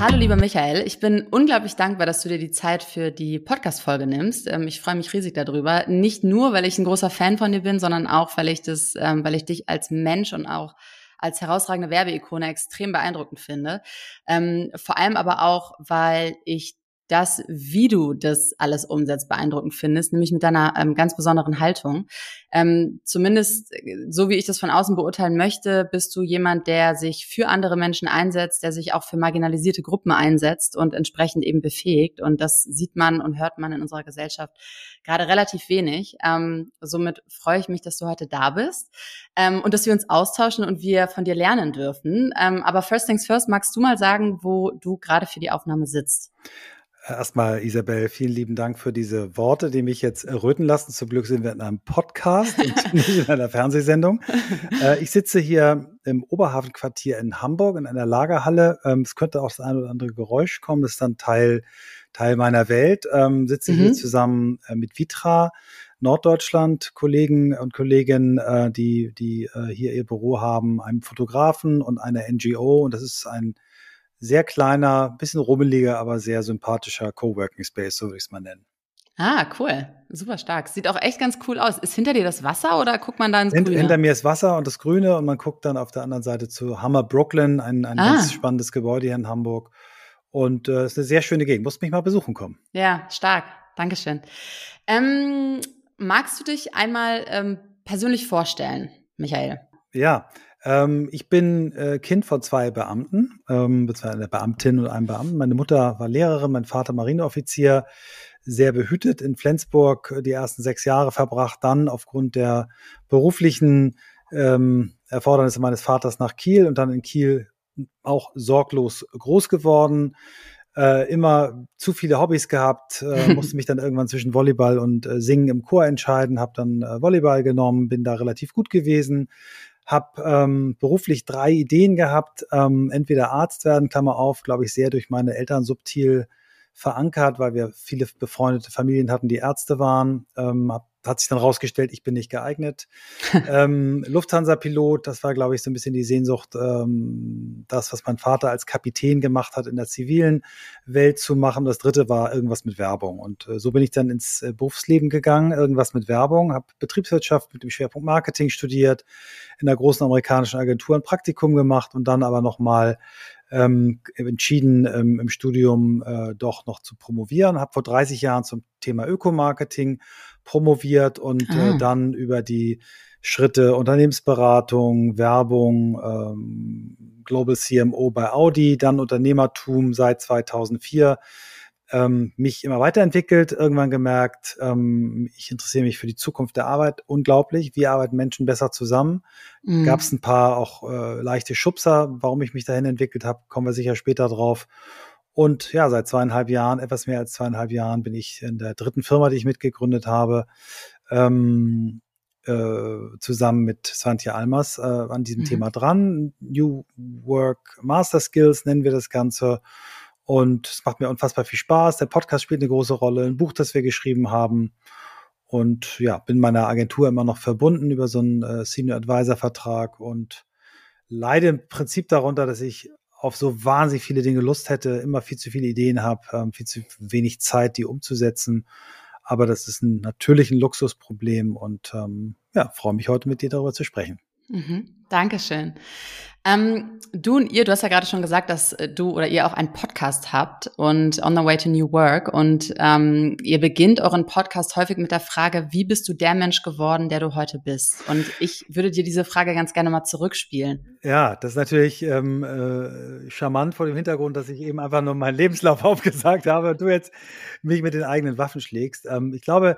Hallo lieber Michael, ich bin unglaublich dankbar, dass du dir die Zeit für die Podcast-Folge nimmst. Ähm, ich freue mich riesig darüber. Nicht nur, weil ich ein großer Fan von dir bin, sondern auch, weil ich das, ähm, weil ich dich als Mensch und auch als herausragende Werbeikone extrem beeindruckend finde. Ähm, vor allem aber auch, weil ich das, wie du das alles umsetzt, beeindruckend findest, nämlich mit deiner ähm, ganz besonderen Haltung. Ähm, zumindest, äh, so wie ich das von außen beurteilen möchte, bist du jemand, der sich für andere Menschen einsetzt, der sich auch für marginalisierte Gruppen einsetzt und entsprechend eben befähigt. Und das sieht man und hört man in unserer Gesellschaft gerade relativ wenig. Ähm, somit freue ich mich, dass du heute da bist ähm, und dass wir uns austauschen und wir von dir lernen dürfen. Ähm, aber first things first, magst du mal sagen, wo du gerade für die Aufnahme sitzt? Erstmal, Isabel, vielen lieben Dank für diese Worte, die mich jetzt erröten lassen. Zum Glück sind wir in einem Podcast und nicht in einer Fernsehsendung. Äh, ich sitze hier im Oberhafenquartier in Hamburg in einer Lagerhalle. Ähm, es könnte auch das ein oder andere Geräusch kommen. Das ist dann Teil, Teil meiner Welt. Ähm, sitze mhm. hier zusammen äh, mit Vitra. Norddeutschland Kollegen und Kolleginnen, äh, die, die hier ihr Büro haben, einem Fotografen und einer NGO. Und das ist ein sehr kleiner, bisschen rummeliger, aber sehr sympathischer Coworking Space, so würde ich es mal nennen. Ah, cool. Super stark. Sieht auch echt ganz cool aus. Ist hinter dir das Wasser oder guckt man da ins Hint, Grüne? Hinter mir ist Wasser und das Grüne und man guckt dann auf der anderen Seite zu Hammer Brooklyn, ein, ein ah. ganz spannendes Gebäude hier in Hamburg. Und es äh, ist eine sehr schöne Gegend. Musst mich mal besuchen kommen. Ja, stark. Dankeschön. Ähm, magst du dich einmal ähm, persönlich vorstellen, Michael? Ja, ähm, ich bin äh, Kind von zwei Beamten, ähm, einer Beamtin und einem Beamten. Meine Mutter war Lehrerin, mein Vater Marineoffizier, sehr behütet in Flensburg die ersten sechs Jahre verbracht, dann aufgrund der beruflichen ähm, Erfordernisse meines Vaters nach Kiel und dann in Kiel auch sorglos groß geworden. Äh, immer zu viele Hobbys gehabt, äh, musste mich dann irgendwann zwischen Volleyball und äh, Singen im Chor entscheiden, habe dann äh, Volleyball genommen, bin da relativ gut gewesen, habe ähm, beruflich drei Ideen gehabt, ähm, entweder Arzt werden, Klammer auf, glaube ich, sehr durch meine Eltern subtil verankert, weil wir viele befreundete Familien hatten, die Ärzte waren. Ähm, hat sich dann rausgestellt, ich bin nicht geeignet. ähm, Lufthansa-Pilot, das war, glaube ich, so ein bisschen die Sehnsucht, ähm, das, was mein Vater als Kapitän gemacht hat, in der zivilen Welt zu machen. Das dritte war irgendwas mit Werbung. Und äh, so bin ich dann ins äh, Berufsleben gegangen, irgendwas mit Werbung, habe Betriebswirtschaft mit dem Schwerpunkt Marketing studiert, in einer großen amerikanischen Agentur ein Praktikum gemacht und dann aber nochmal ähm, entschieden, ähm, im Studium äh, doch noch zu promovieren. Habe vor 30 Jahren zum Thema Ökomarketing promoviert und äh, ah. äh, dann über die Schritte Unternehmensberatung, Werbung, ähm, Global CMO bei Audi, dann Unternehmertum seit 2004 ähm, mich immer weiterentwickelt, irgendwann gemerkt, ähm, ich interessiere mich für die Zukunft der Arbeit unglaublich. Wie arbeiten Menschen besser zusammen? Mhm. Gab es ein paar auch äh, leichte Schubser, warum ich mich dahin entwickelt habe, kommen wir sicher später drauf. Und ja, seit zweieinhalb Jahren, etwas mehr als zweieinhalb Jahren, bin ich in der dritten Firma, die ich mitgegründet habe, ähm, äh, zusammen mit Svantje Almas äh, an diesem mhm. Thema dran. New Work Master Skills nennen wir das Ganze. Und es macht mir unfassbar viel Spaß. Der Podcast spielt eine große Rolle, ein Buch, das wir geschrieben haben. Und ja, bin meiner Agentur immer noch verbunden über so einen äh, Senior Advisor Vertrag und leide im Prinzip darunter, dass ich auf so wahnsinnig viele Dinge Lust hätte, immer viel zu viele Ideen habe, ähm, viel zu wenig Zeit, die umzusetzen. Aber das ist ein natürlich ein Luxusproblem und ähm, ja, freue mich heute mit dir darüber zu sprechen. Mhm. Dankeschön. Ähm, du und ihr, du hast ja gerade schon gesagt, dass äh, du oder ihr auch einen Podcast habt und On the Way to New Work. Und ähm, ihr beginnt euren Podcast häufig mit der Frage, wie bist du der Mensch geworden, der du heute bist? Und ich würde dir diese Frage ganz gerne mal zurückspielen. Ja, das ist natürlich ähm, äh, charmant vor dem Hintergrund, dass ich eben einfach nur meinen Lebenslauf aufgesagt habe und du jetzt mich mit den eigenen Waffen schlägst. Ähm, ich glaube,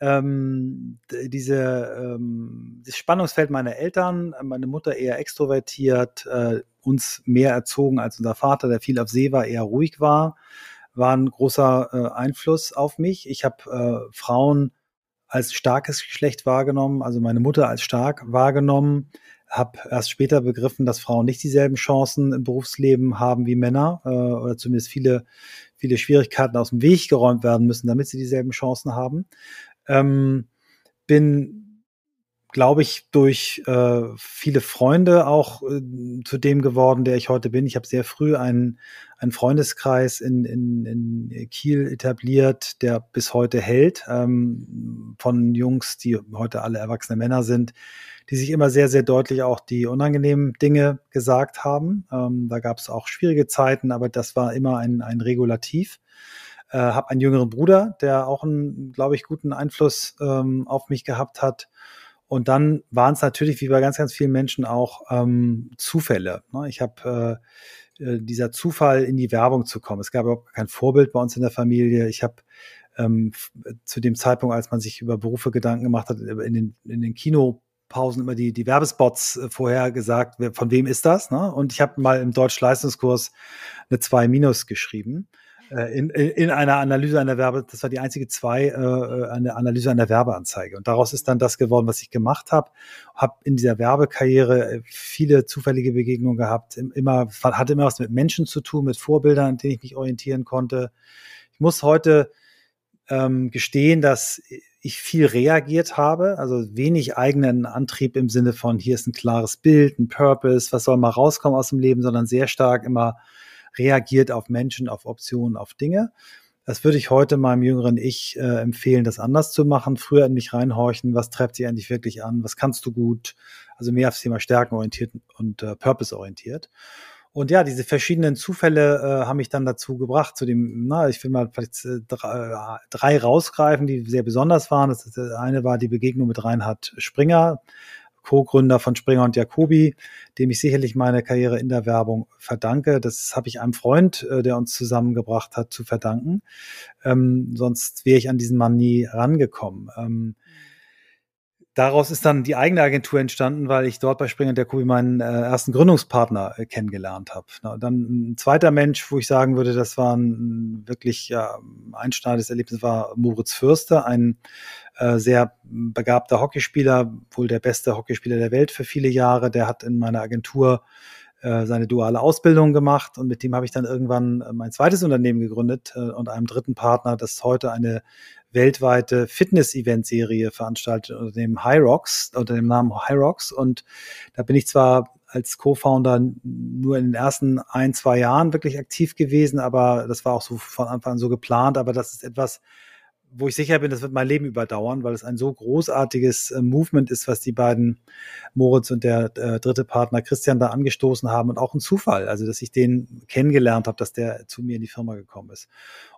ähm, diese, ähm, das Spannungsfeld meiner Eltern, meine Mutter eher extrovertiert, äh, uns mehr erzogen als unser Vater, der viel auf See war, eher ruhig war, war ein großer äh, Einfluss auf mich. Ich habe äh, Frauen als starkes Geschlecht wahrgenommen, also meine Mutter als stark wahrgenommen, habe erst später begriffen, dass Frauen nicht dieselben Chancen im Berufsleben haben wie Männer äh, oder zumindest viele viele Schwierigkeiten aus dem Weg geräumt werden müssen, damit sie dieselben Chancen haben. Ähm, bin, glaube ich, durch äh, viele Freunde auch äh, zu dem geworden, der ich heute bin. Ich habe sehr früh einen, einen Freundeskreis in, in, in Kiel etabliert, der bis heute hält, ähm, von Jungs, die heute alle erwachsene Männer sind, die sich immer sehr, sehr deutlich auch die unangenehmen Dinge gesagt haben. Ähm, da gab es auch schwierige Zeiten, aber das war immer ein, ein Regulativ äh, habe einen jüngeren Bruder, der auch einen, glaube ich, guten Einfluss ähm, auf mich gehabt hat. Und dann waren es natürlich, wie bei ganz, ganz vielen Menschen, auch ähm, Zufälle. Ne? Ich habe äh, äh, dieser Zufall, in die Werbung zu kommen. Es gab überhaupt kein Vorbild bei uns in der Familie. Ich habe ähm, zu dem Zeitpunkt, als man sich über Berufe Gedanken gemacht hat, in den, in den Kinopausen immer die, die Werbespots äh, vorher gesagt, von wem ist das? Ne? Und ich habe mal im Deutsch-Leistungskurs eine 2 Minus geschrieben. Äh, in, in einer Analyse einer Werbe, das war die einzige zwei, äh, eine Analyse einer Werbeanzeige. Und daraus ist dann das geworden, was ich gemacht habe. Habe in dieser Werbekarriere äh, viele zufällige Begegnungen gehabt. Immer, hatte immer was mit Menschen zu tun, mit Vorbildern, an denen ich mich orientieren konnte. Ich muss heute ähm, gestehen, dass ich viel reagiert habe, also wenig eigenen Antrieb im Sinne von, hier ist ein klares Bild, ein Purpose, was soll mal rauskommen aus dem Leben, sondern sehr stark immer reagiert auf Menschen, auf Optionen, auf Dinge. Das würde ich heute meinem jüngeren Ich äh, empfehlen, das anders zu machen. Früher in mich reinhorchen, was treibt sich eigentlich wirklich an, was kannst du gut, also mehr aufs Thema Stärken orientiert und äh, Purpose orientiert. Und ja, diese verschiedenen Zufälle äh, haben mich dann dazu gebracht, zu dem, na, ich will mal vielleicht äh, drei, drei rausgreifen, die sehr besonders waren. Das, das eine war die Begegnung mit Reinhard Springer, Co-Gründer von Springer und Jacobi, dem ich sicherlich meine Karriere in der Werbung verdanke. Das habe ich einem Freund, äh, der uns zusammengebracht hat, zu verdanken. Ähm, sonst wäre ich an diesen Mann nie rangekommen. Ähm, daraus ist dann die eigene Agentur entstanden, weil ich dort bei Springer und Jacobi meinen äh, ersten Gründungspartner äh, kennengelernt habe. Dann ein zweiter Mensch, wo ich sagen würde, das war ein wirklich ja, einschneidendes Erlebnis, war Moritz Fürster, ein äh, sehr begabter Hockeyspieler, wohl der beste Hockeyspieler der Welt für viele Jahre. Der hat in meiner Agentur äh, seine duale Ausbildung gemacht und mit dem habe ich dann irgendwann äh, mein zweites Unternehmen gegründet äh, und einem dritten Partner, das heute eine weltweite Fitness-Event-Serie veranstaltet unter dem High Rocks, unter dem Namen High Rocks. Und da bin ich zwar als Co-Founder nur in den ersten ein, zwei Jahren wirklich aktiv gewesen, aber das war auch so von Anfang an so geplant. Aber das ist etwas, wo ich sicher bin, das wird mein Leben überdauern, weil es ein so großartiges äh, Movement ist, was die beiden Moritz und der äh, dritte Partner Christian da angestoßen haben und auch ein Zufall, also dass ich den kennengelernt habe, dass der zu mir in die Firma gekommen ist.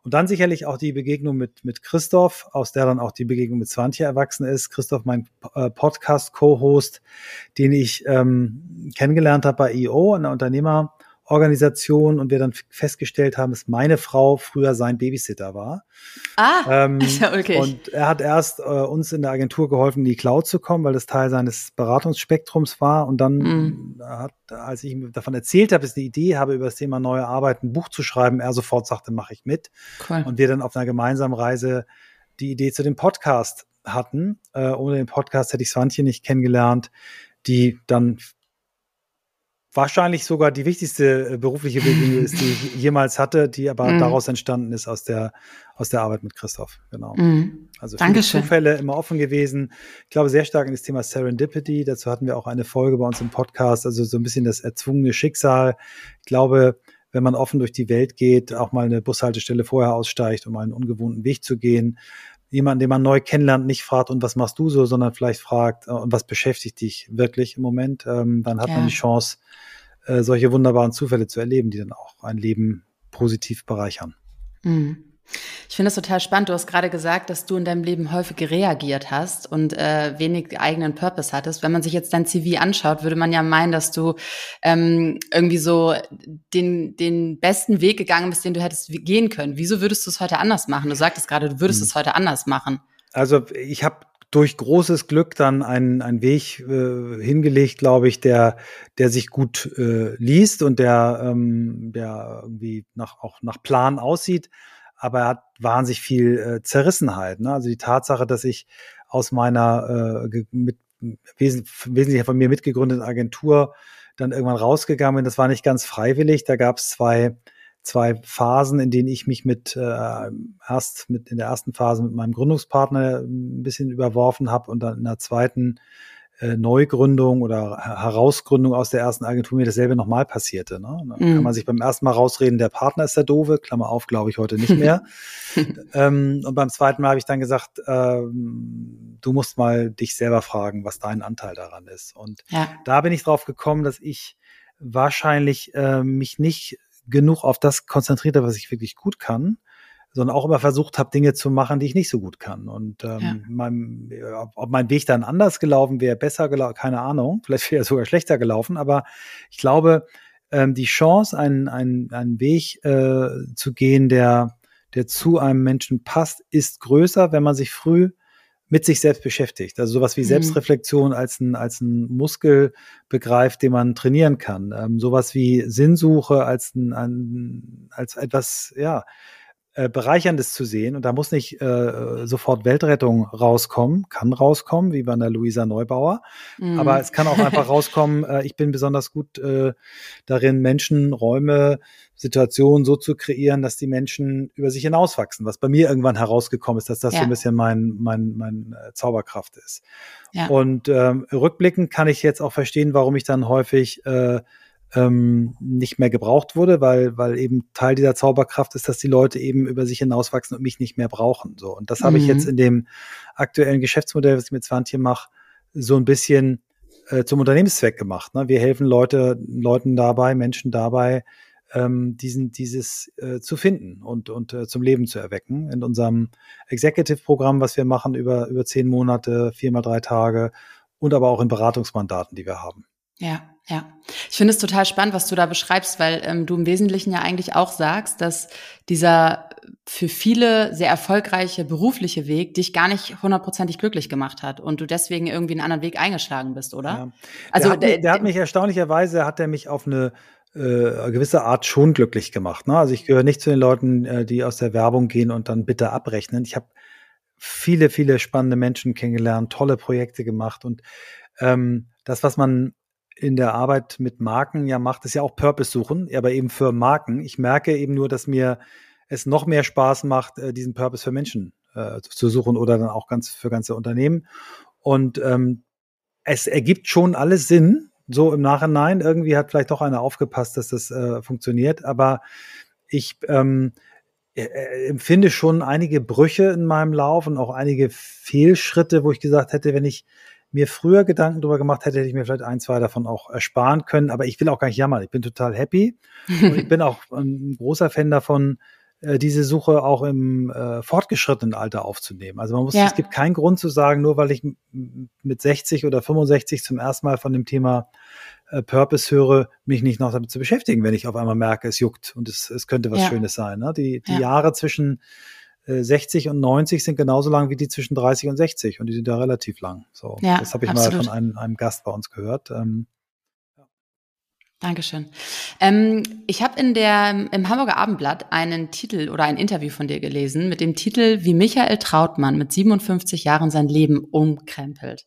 Und dann sicherlich auch die Begegnung mit, mit Christoph, aus der dann auch die Begegnung mit Swantje erwachsen ist. Christoph, mein äh, Podcast-Co-Host, den ich ähm, kennengelernt habe bei EO, einer Unternehmer- Organisation und wir dann festgestellt haben, dass meine Frau früher sein Babysitter war. Ah, ähm, okay. Und er hat erst äh, uns in der Agentur geholfen, in die Cloud zu kommen, weil das Teil seines Beratungsspektrums war. Und dann mm. hat, als ich ihm davon erzählt habe, dass ich eine Idee habe, über das Thema neue Arbeit ein Buch zu schreiben, er sofort sagte, mache ich mit. Cool. Und wir dann auf einer gemeinsamen Reise die Idee zu dem Podcast hatten. Äh, ohne den Podcast hätte ich Swantje nicht kennengelernt, die dann wahrscheinlich sogar die wichtigste äh, berufliche Begegnung ist, die ich jemals hatte, die aber mm. daraus entstanden ist aus der, aus der Arbeit mit Christoph. Genau. Mm. Also viele Dankeschön. Zufälle immer offen gewesen. Ich glaube sehr stark in das Thema Serendipity. Dazu hatten wir auch eine Folge bei uns im Podcast, also so ein bisschen das erzwungene Schicksal. Ich glaube, wenn man offen durch die Welt geht, auch mal eine Bushaltestelle vorher aussteigt, um einen ungewohnten Weg zu gehen, jemanden, den man neu kennenlernt, nicht fragt, und was machst du so, sondern vielleicht fragt, äh, und was beschäftigt dich wirklich im Moment, ähm, dann hat ja. man die Chance, äh, solche wunderbaren Zufälle zu erleben, die dann auch ein Leben positiv bereichern. Mhm. Ich finde es total spannend. Du hast gerade gesagt, dass du in deinem Leben häufig reagiert hast und äh, wenig eigenen Purpose hattest. Wenn man sich jetzt dein CV anschaut, würde man ja meinen, dass du ähm, irgendwie so den, den besten Weg gegangen bist, den du hättest gehen können. Wieso würdest du es heute anders machen? Du sagtest gerade, du würdest mhm. es heute anders machen. Also ich habe durch großes Glück dann einen, einen Weg äh, hingelegt, glaube ich, der, der sich gut äh, liest und der, ähm, der irgendwie nach, auch nach Plan aussieht. Aber er hat wahnsinnig viel äh, Zerrissenheit. Ne? Also die Tatsache, dass ich aus meiner äh, mit, wes wesentlich von mir mitgegründeten Agentur dann irgendwann rausgegangen bin, das war nicht ganz freiwillig. Da gab es zwei zwei Phasen, in denen ich mich mit äh, erst mit in der ersten Phase mit meinem Gründungspartner ein bisschen überworfen habe und dann in der zweiten Neugründung oder Herausgründung aus der ersten Agentur mir dasselbe nochmal passierte. Ne? Dann mm. kann man sich beim ersten Mal rausreden, der Partner ist der Dove, Klammer auf, glaube ich heute nicht mehr. ähm, und beim zweiten Mal habe ich dann gesagt, ähm, du musst mal dich selber fragen, was dein Anteil daran ist. Und ja. da bin ich drauf gekommen, dass ich wahrscheinlich äh, mich nicht genug auf das konzentriert habe, was ich wirklich gut kann, sondern auch immer versucht habe, Dinge zu machen, die ich nicht so gut kann. Und ähm, ja. mein, ob mein Weg dann anders gelaufen wäre, besser gelaufen, keine Ahnung, vielleicht wäre er sogar schlechter gelaufen, aber ich glaube, ähm, die Chance, einen, einen, einen Weg äh, zu gehen, der, der zu einem Menschen passt, ist größer, wenn man sich früh mit sich selbst beschäftigt. Also sowas wie mhm. Selbstreflexion als ein, als ein Muskel begreift, den man trainieren kann. Ähm, sowas wie Sinnsuche als ein, ein als etwas, ja, äh, Bereicherndes zu sehen. Und da muss nicht äh, sofort Weltrettung rauskommen, kann rauskommen, wie bei der Luisa Neubauer. Mm. Aber es kann auch einfach rauskommen, äh, ich bin besonders gut äh, darin, Menschen, Räume, Situationen so zu kreieren, dass die Menschen über sich hinauswachsen. Was bei mir irgendwann herausgekommen ist, dass das ja. so ein bisschen mein, mein, mein äh, Zauberkraft ist. Ja. Und ähm, rückblickend kann ich jetzt auch verstehen, warum ich dann häufig äh, ähm, nicht mehr gebraucht wurde, weil, weil eben Teil dieser Zauberkraft ist, dass die Leute eben über sich hinauswachsen und mich nicht mehr brauchen. So. Und das habe ich jetzt mhm. in dem aktuellen Geschäftsmodell, was ich mit Swantje mache, so ein bisschen äh, zum Unternehmenszweck gemacht. Ne? Wir helfen Leute, Leuten dabei, Menschen dabei, ähm, diesen, dieses äh, zu finden und, und äh, zum Leben zu erwecken. In unserem Executive-Programm, was wir machen über, über zehn Monate, viermal drei Tage und aber auch in Beratungsmandaten, die wir haben. Ja, ja. Ich finde es total spannend, was du da beschreibst, weil ähm, du im Wesentlichen ja eigentlich auch sagst, dass dieser für viele sehr erfolgreiche berufliche Weg dich gar nicht hundertprozentig glücklich gemacht hat und du deswegen irgendwie einen anderen Weg eingeschlagen bist, oder? Ja. Also der hat, mich, der hat mich erstaunlicherweise hat er mich auf eine äh, gewisse Art schon glücklich gemacht. Ne? Also ich gehöre nicht zu den Leuten, äh, die aus der Werbung gehen und dann bitte abrechnen. Ich habe viele, viele spannende Menschen kennengelernt, tolle Projekte gemacht und ähm, das, was man in der Arbeit mit Marken ja macht, ist ja auch Purpose suchen, aber eben für Marken. Ich merke eben nur, dass mir es noch mehr Spaß macht, äh, diesen Purpose für Menschen äh, zu suchen oder dann auch ganz für ganze Unternehmen. Und ähm, es ergibt schon alles Sinn, so im Nachhinein. Irgendwie hat vielleicht doch einer aufgepasst, dass das äh, funktioniert, aber ich ähm, äh, äh, empfinde schon einige Brüche in meinem Lauf und auch einige Fehlschritte, wo ich gesagt hätte, wenn ich mir früher Gedanken darüber gemacht hätte, hätte ich mir vielleicht ein, zwei davon auch ersparen können. Aber ich will auch gar nicht jammern. Ich bin total happy. Und ich bin auch ein großer Fan davon, äh, diese Suche auch im äh, fortgeschrittenen Alter aufzunehmen. Also man muss, ja. es gibt keinen Grund zu sagen, nur weil ich mit 60 oder 65 zum ersten Mal von dem Thema äh, Purpose höre, mich nicht noch damit zu beschäftigen, wenn ich auf einmal merke, es juckt und es, es könnte was ja. Schönes sein. Ne? Die, die ja. Jahre zwischen 60 äh, und 90 sind genauso lang wie die zwischen 30 und 60 und die sind ja relativ lang. So, ja, das habe ich absolut. mal von einem, einem Gast bei uns gehört. Ähm, Dankeschön. Ähm, ich habe in der im Hamburger Abendblatt einen Titel oder ein Interview von dir gelesen mit dem Titel Wie Michael Trautmann mit 57 Jahren sein Leben umkrempelt.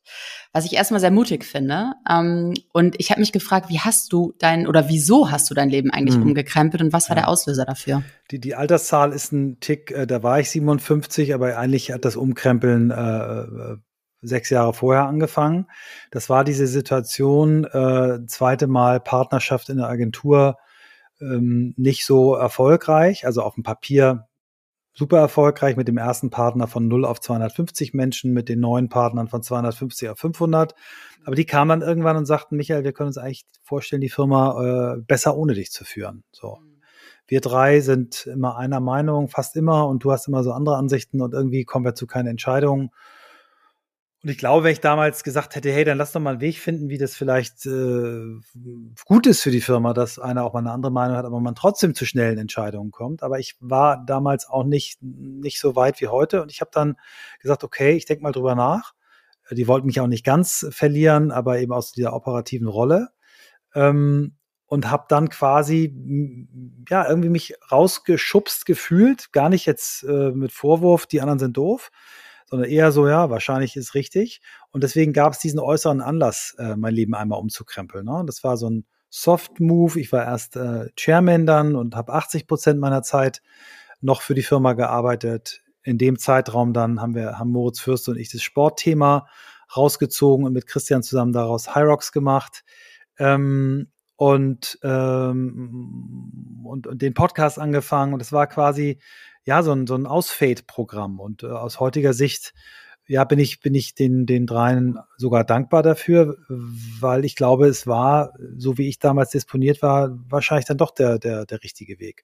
Was ich erstmal sehr mutig finde. Ähm, und ich habe mich gefragt, wie hast du dein oder wieso hast du dein Leben eigentlich hm. umgekrempelt und was war ja. der Auslöser dafür? Die, die Alterszahl ist ein Tick, äh, da war ich 57, aber eigentlich hat das Umkrempeln äh, äh sechs Jahre vorher angefangen. Das war diese Situation, äh, zweite Mal Partnerschaft in der Agentur, ähm, nicht so erfolgreich, also auf dem Papier super erfolgreich mit dem ersten Partner von 0 auf 250 Menschen, mit den neuen Partnern von 250 auf 500. Aber die kamen dann irgendwann und sagten, Michael, wir können uns eigentlich vorstellen, die Firma äh, besser ohne dich zu führen. So. Mhm. Wir drei sind immer einer Meinung, fast immer, und du hast immer so andere Ansichten und irgendwie kommen wir zu keinen Entscheidungen. Und ich glaube, wenn ich damals gesagt hätte, hey, dann lass doch mal einen Weg finden, wie das vielleicht äh, gut ist für die Firma, dass einer auch mal eine andere Meinung hat, aber man trotzdem zu schnellen Entscheidungen kommt. Aber ich war damals auch nicht, nicht so weit wie heute. Und ich habe dann gesagt, okay, ich denke mal drüber nach. Die wollten mich auch nicht ganz verlieren, aber eben aus dieser operativen Rolle. Ähm, und habe dann quasi ja irgendwie mich rausgeschubst gefühlt, gar nicht jetzt äh, mit Vorwurf, die anderen sind doof, sondern eher so, ja, wahrscheinlich ist richtig. Und deswegen gab es diesen äußeren Anlass, äh, mein Leben einmal umzukrempeln. Ne? Das war so ein Soft Move. Ich war erst äh, Chairman dann und habe 80 Prozent meiner Zeit noch für die Firma gearbeitet. In dem Zeitraum dann haben wir, haben Moritz Fürst und ich das Sportthema rausgezogen und mit Christian zusammen daraus Hyrox gemacht. Ähm, und, ähm, und, und den Podcast angefangen. Und es war quasi ja, so ein, so ein Ausfade-Programm. Und äh, aus heutiger Sicht, ja, bin ich, bin ich den, den dreien sogar dankbar dafür, weil ich glaube, es war, so wie ich damals disponiert war, wahrscheinlich dann doch der, der, der richtige Weg.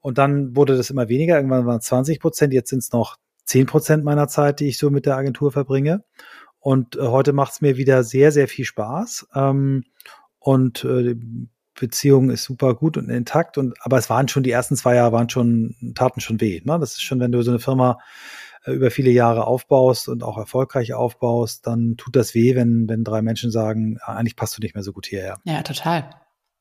Und dann wurde das immer weniger. Irgendwann waren es 20 Prozent, jetzt sind es noch 10 Prozent meiner Zeit, die ich so mit der Agentur verbringe. Und äh, heute macht es mir wieder sehr, sehr viel Spaß. Ähm, und äh, Beziehung ist super gut und intakt. Und aber es waren schon die ersten zwei Jahre waren schon taten schon weh. Ne? Das ist schon, wenn du so eine Firma äh, über viele Jahre aufbaust und auch erfolgreich aufbaust, dann tut das weh, wenn wenn drei Menschen sagen, ah, eigentlich passt du nicht mehr so gut hierher. Ja, total.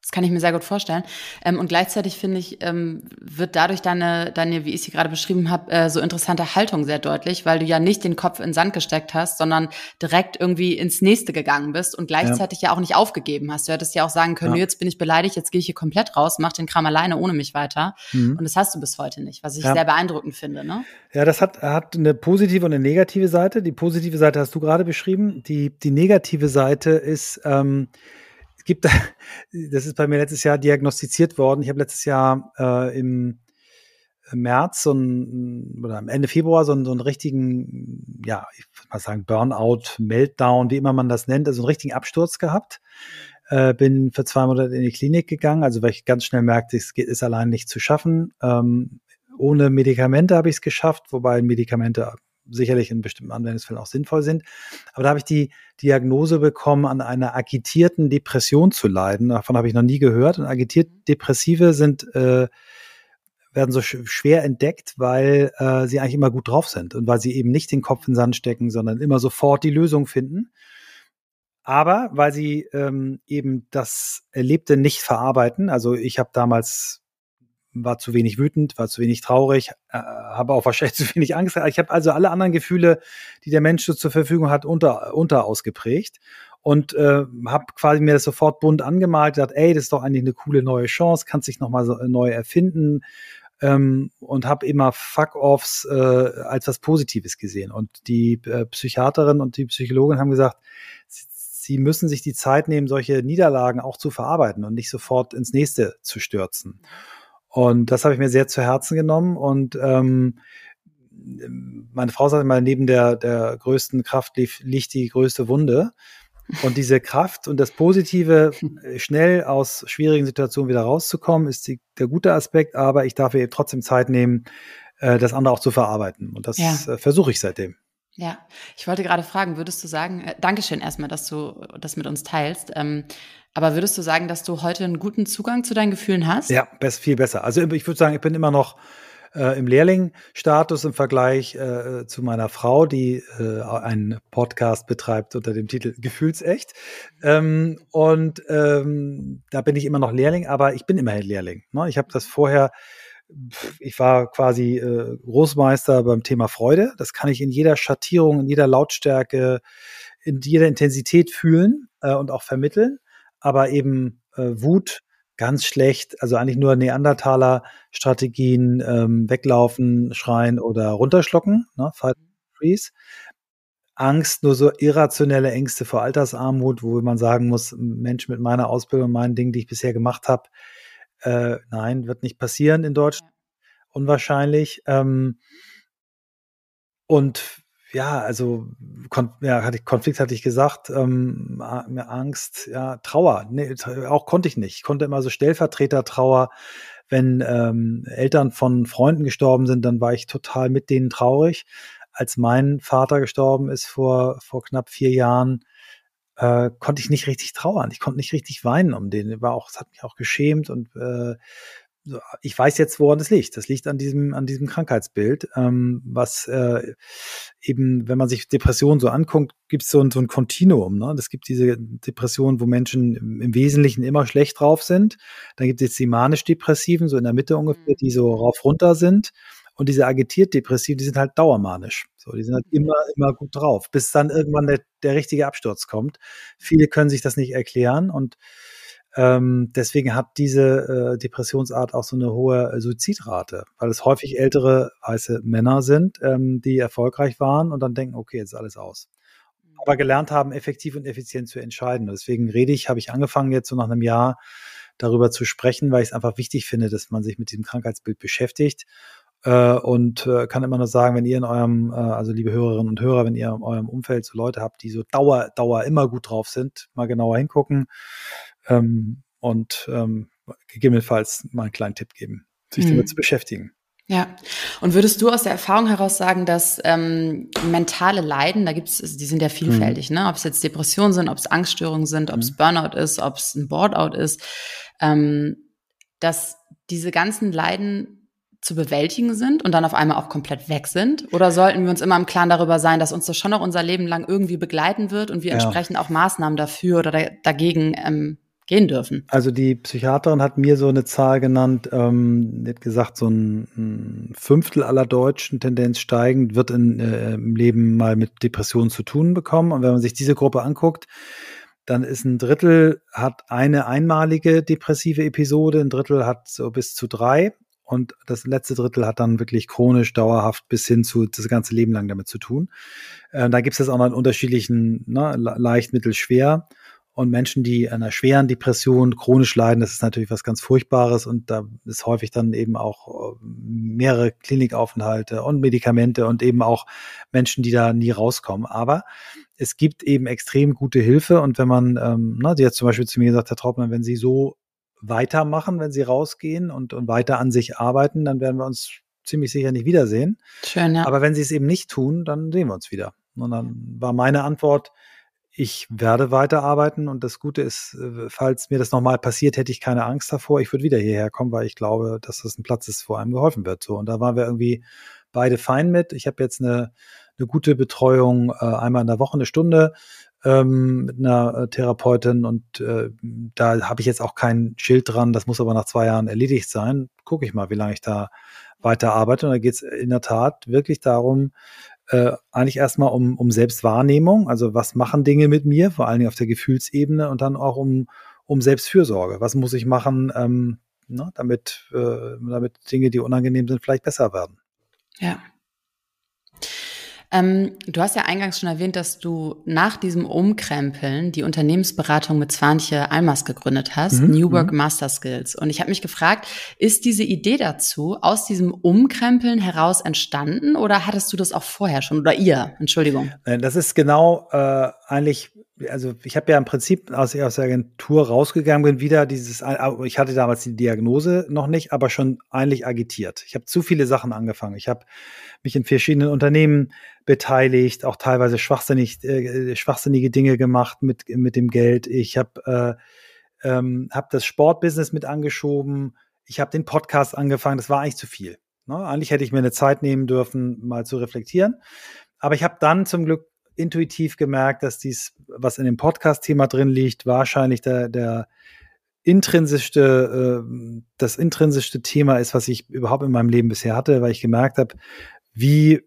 Das kann ich mir sehr gut vorstellen. Ähm, und gleichzeitig finde ich, ähm, wird dadurch deine, deine, wie ich sie gerade beschrieben habe, äh, so interessante Haltung sehr deutlich, weil du ja nicht den Kopf in den Sand gesteckt hast, sondern direkt irgendwie ins nächste gegangen bist und gleichzeitig ja, ja auch nicht aufgegeben hast. Du hättest ja auch sagen können, ja. jetzt bin ich beleidigt, jetzt gehe ich hier komplett raus, mach den Kram alleine ohne mich weiter. Mhm. Und das hast du bis heute nicht, was ich ja. sehr beeindruckend finde. Ne? Ja, das hat, hat eine positive und eine negative Seite. Die positive Seite hast du gerade beschrieben. Die, die negative Seite ist, ähm, gibt, das ist bei mir letztes Jahr diagnostiziert worden. Ich habe letztes Jahr äh, im März so ein, oder am Ende Februar so einen, so einen richtigen, ja, ich würde mal sagen, Burnout, Meltdown, wie immer man das nennt, also einen richtigen Absturz gehabt. Äh, bin für zwei Monate in die Klinik gegangen, also weil ich ganz schnell merkte, es geht, ist allein nicht zu schaffen. Ähm, ohne Medikamente habe ich es geschafft, wobei Medikamente sicherlich in bestimmten Anwendungsfällen auch sinnvoll sind. Aber da habe ich die Diagnose bekommen, an einer agitierten Depression zu leiden. Davon habe ich noch nie gehört. Und agitiert Depressive sind äh, werden so sch schwer entdeckt, weil äh, sie eigentlich immer gut drauf sind und weil sie eben nicht den Kopf in den Sand stecken, sondern immer sofort die Lösung finden. Aber weil sie ähm, eben das Erlebte nicht verarbeiten. Also ich habe damals war zu wenig wütend, war zu wenig traurig, äh, habe auch wahrscheinlich zu wenig Angst. Ich habe also alle anderen Gefühle, die der Mensch so zur Verfügung hat, unter, unter ausgeprägt und äh, habe quasi mir das sofort bunt angemalt, gesagt, ey, das ist doch eigentlich eine coole neue Chance, kannst dich nochmal so äh, neu erfinden ähm, und habe immer Fuck-Offs äh, als was Positives gesehen. Und die äh, Psychiaterin und die Psychologin haben gesagt, sie müssen sich die Zeit nehmen, solche Niederlagen auch zu verarbeiten und nicht sofort ins nächste zu stürzen. Und das habe ich mir sehr zu Herzen genommen. Und ähm, meine Frau sagt immer, neben der, der größten Kraft liegt die größte Wunde. Und diese Kraft und das Positive, schnell aus schwierigen Situationen wieder rauszukommen, ist die, der gute Aspekt. Aber ich darf mir trotzdem Zeit nehmen, äh, das andere auch zu verarbeiten. Und das ja. äh, versuche ich seitdem. Ja, ich wollte gerade fragen, würdest du sagen, äh, Dankeschön erstmal, dass du das mit uns teilst. Ähm, aber würdest du sagen, dass du heute einen guten Zugang zu deinen Gefühlen hast? Ja, best, viel besser. Also ich würde sagen, ich bin immer noch äh, im Lehrlingstatus im Vergleich äh, zu meiner Frau, die äh, einen Podcast betreibt unter dem Titel Gefühlsecht. Ähm, und ähm, da bin ich immer noch Lehrling, aber ich bin immerhin Lehrling. Ne? Ich habe das vorher ich war quasi äh, Großmeister beim Thema Freude. Das kann ich in jeder Schattierung, in jeder Lautstärke, in jeder Intensität fühlen äh, und auch vermitteln aber eben äh, Wut ganz schlecht, also eigentlich nur Neandertaler-Strategien, ähm, weglaufen, schreien oder runterschlucken, ne, Fight, Freeze. Angst, nur so irrationelle Ängste vor Altersarmut, wo man sagen muss, Mensch mit meiner Ausbildung, meinen Dingen, die ich bisher gemacht habe, äh, nein, wird nicht passieren in Deutschland. Unwahrscheinlich. Ähm, und ja, also Kon ja, hatte ich, Konflikt hatte ich gesagt, ähm, Angst, ja, Trauer. Nee, auch konnte ich nicht. Ich konnte immer so Stellvertreter-Trauer. Wenn ähm, Eltern von Freunden gestorben sind, dann war ich total mit denen traurig. als mein Vater gestorben ist vor, vor knapp vier Jahren, äh, konnte ich nicht richtig trauern. Ich konnte nicht richtig weinen um den. War auch, es hat mich auch geschämt und äh, ich weiß jetzt, woran das liegt. Das liegt an diesem, an diesem Krankheitsbild, ähm, was äh, eben, wenn man sich Depressionen so anguckt, gibt es so ein, so ein Kontinuum. Ne? Es gibt diese Depressionen, wo Menschen im Wesentlichen immer schlecht drauf sind. Dann gibt es die manisch-depressiven, so in der Mitte ungefähr, die so mhm. rauf runter sind. Und diese agitiert-depressiven, die sind halt dauermanisch. So, die sind halt immer, immer gut drauf, bis dann irgendwann der, der richtige Absturz kommt. Viele können sich das nicht erklären und ähm, deswegen hat diese äh, Depressionsart auch so eine hohe äh, Suizidrate, weil es häufig ältere weiße Männer sind, ähm, die erfolgreich waren und dann denken, okay, jetzt ist alles aus. Mhm. Aber gelernt haben, effektiv und effizient zu entscheiden. Deswegen rede ich, habe ich angefangen jetzt so nach einem Jahr darüber zu sprechen, weil ich es einfach wichtig finde, dass man sich mit diesem Krankheitsbild beschäftigt äh, und äh, kann immer nur sagen, wenn ihr in eurem, äh, also liebe Hörerinnen und Hörer, wenn ihr in eurem Umfeld so Leute habt, die so Dauer, Dauer immer gut drauf sind, mal genauer hingucken ähm, und ähm, gegebenenfalls mal einen kleinen Tipp geben, sich mhm. damit zu beschäftigen. Ja, und würdest du aus der Erfahrung heraus sagen, dass ähm, mentale Leiden, da gibt's, also die sind ja vielfältig, mhm. ne? Ob es jetzt Depressionen sind, ob es Angststörungen sind, ob es mhm. Burnout ist, ob es ein Boardout ist, ähm, dass diese ganzen Leiden zu bewältigen sind und dann auf einmal auch komplett weg sind? Oder sollten wir uns immer im Klaren darüber sein, dass uns das schon noch unser Leben lang irgendwie begleiten wird und wir ja. entsprechend auch Maßnahmen dafür oder da, dagegen ähm, gehen dürfen. Also die Psychiaterin hat mir so eine Zahl genannt, ähm, die hat gesagt, so ein, ein Fünftel aller Deutschen, Tendenz steigend, wird in, äh, im Leben mal mit Depressionen zu tun bekommen. Und wenn man sich diese Gruppe anguckt, dann ist ein Drittel hat eine einmalige depressive Episode, ein Drittel hat so bis zu drei und das letzte Drittel hat dann wirklich chronisch, dauerhaft bis hin zu das ganze Leben lang damit zu tun. Äh, da gibt es auch noch in unterschiedlichen, ne, leicht, mittel, schwer. Und Menschen, die einer schweren Depression chronisch leiden, das ist natürlich was ganz Furchtbares und da ist häufig dann eben auch äh, mehrere Klinikaufenthalte und Medikamente und eben auch Menschen, die da nie rauskommen. Aber es gibt eben extrem gute Hilfe und wenn man, ähm, na, die hat zum Beispiel zu mir gesagt, Herr Trautmann, wenn Sie so weitermachen, wenn Sie rausgehen und, und weiter an sich arbeiten, dann werden wir uns ziemlich sicher nicht wiedersehen. Schön, ja. Aber wenn Sie es eben nicht tun, dann sehen wir uns wieder. Und dann war meine Antwort, ich werde weiterarbeiten und das Gute ist, äh, falls mir das nochmal passiert, hätte ich keine Angst davor. Ich würde wieder hierher kommen, weil ich glaube, dass das ein Platz ist, wo einem geholfen wird. So und da waren wir irgendwie beide fein mit. Ich habe jetzt eine, eine gute Betreuung, äh, einmal in der Woche eine Stunde ähm, mit einer äh, Therapeutin und äh, da habe ich jetzt auch kein Schild dran. Das muss aber nach zwei Jahren erledigt sein. Gucke ich mal, wie lange ich da weiter arbeite. Und da geht es in der Tat wirklich darum, äh, eigentlich erstmal um, um Selbstwahrnehmung, also was machen Dinge mit mir, vor allen Dingen auf der Gefühlsebene und dann auch um, um Selbstfürsorge. Was muss ich machen, ähm, ne, damit, äh, damit Dinge, die unangenehm sind, vielleicht besser werden. Ja, ähm, du hast ja eingangs schon erwähnt, dass du nach diesem Umkrempeln die Unternehmensberatung mit Zwanche Almas gegründet hast, mhm. New Work mhm. Master Skills. Und ich habe mich gefragt, ist diese Idee dazu aus diesem Umkrempeln heraus entstanden oder hattest du das auch vorher schon oder ihr? Entschuldigung. Das ist genau äh, eigentlich also ich habe ja im Prinzip, als ich aus der Agentur rausgegangen bin, wieder dieses, ich hatte damals die Diagnose noch nicht, aber schon eigentlich agitiert. Ich habe zu viele Sachen angefangen. Ich habe mich in verschiedenen Unternehmen beteiligt, auch teilweise schwachsinnig, äh, schwachsinnige Dinge gemacht mit, mit dem Geld. Ich habe äh, ähm, hab das Sportbusiness mit angeschoben. Ich habe den Podcast angefangen. Das war eigentlich zu viel. Ne? Eigentlich hätte ich mir eine Zeit nehmen dürfen, mal zu reflektieren. Aber ich habe dann zum Glück intuitiv gemerkt, dass dies, was in dem Podcast-Thema drin liegt, wahrscheinlich der, der intrinsischste, äh, das intrinsischste Thema ist, was ich überhaupt in meinem Leben bisher hatte, weil ich gemerkt habe, wie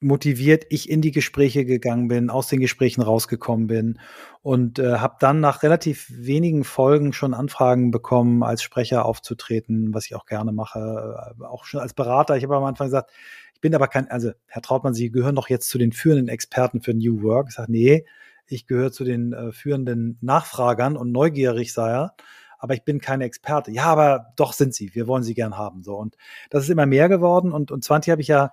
motiviert ich in die Gespräche gegangen bin, aus den Gesprächen rausgekommen bin und äh, habe dann nach relativ wenigen Folgen schon Anfragen bekommen, als Sprecher aufzutreten, was ich auch gerne mache, äh, auch schon als Berater. Ich habe am Anfang gesagt, ich bin aber kein, also Herr Trautmann, Sie gehören doch jetzt zu den führenden Experten für New Work. Ich sage, nee, ich gehöre zu den äh, führenden Nachfragern und neugierig sei er, aber ich bin keine Experte. Ja, aber doch sind Sie. Wir wollen Sie gern haben. So und das ist immer mehr geworden und und 20 habe ich ja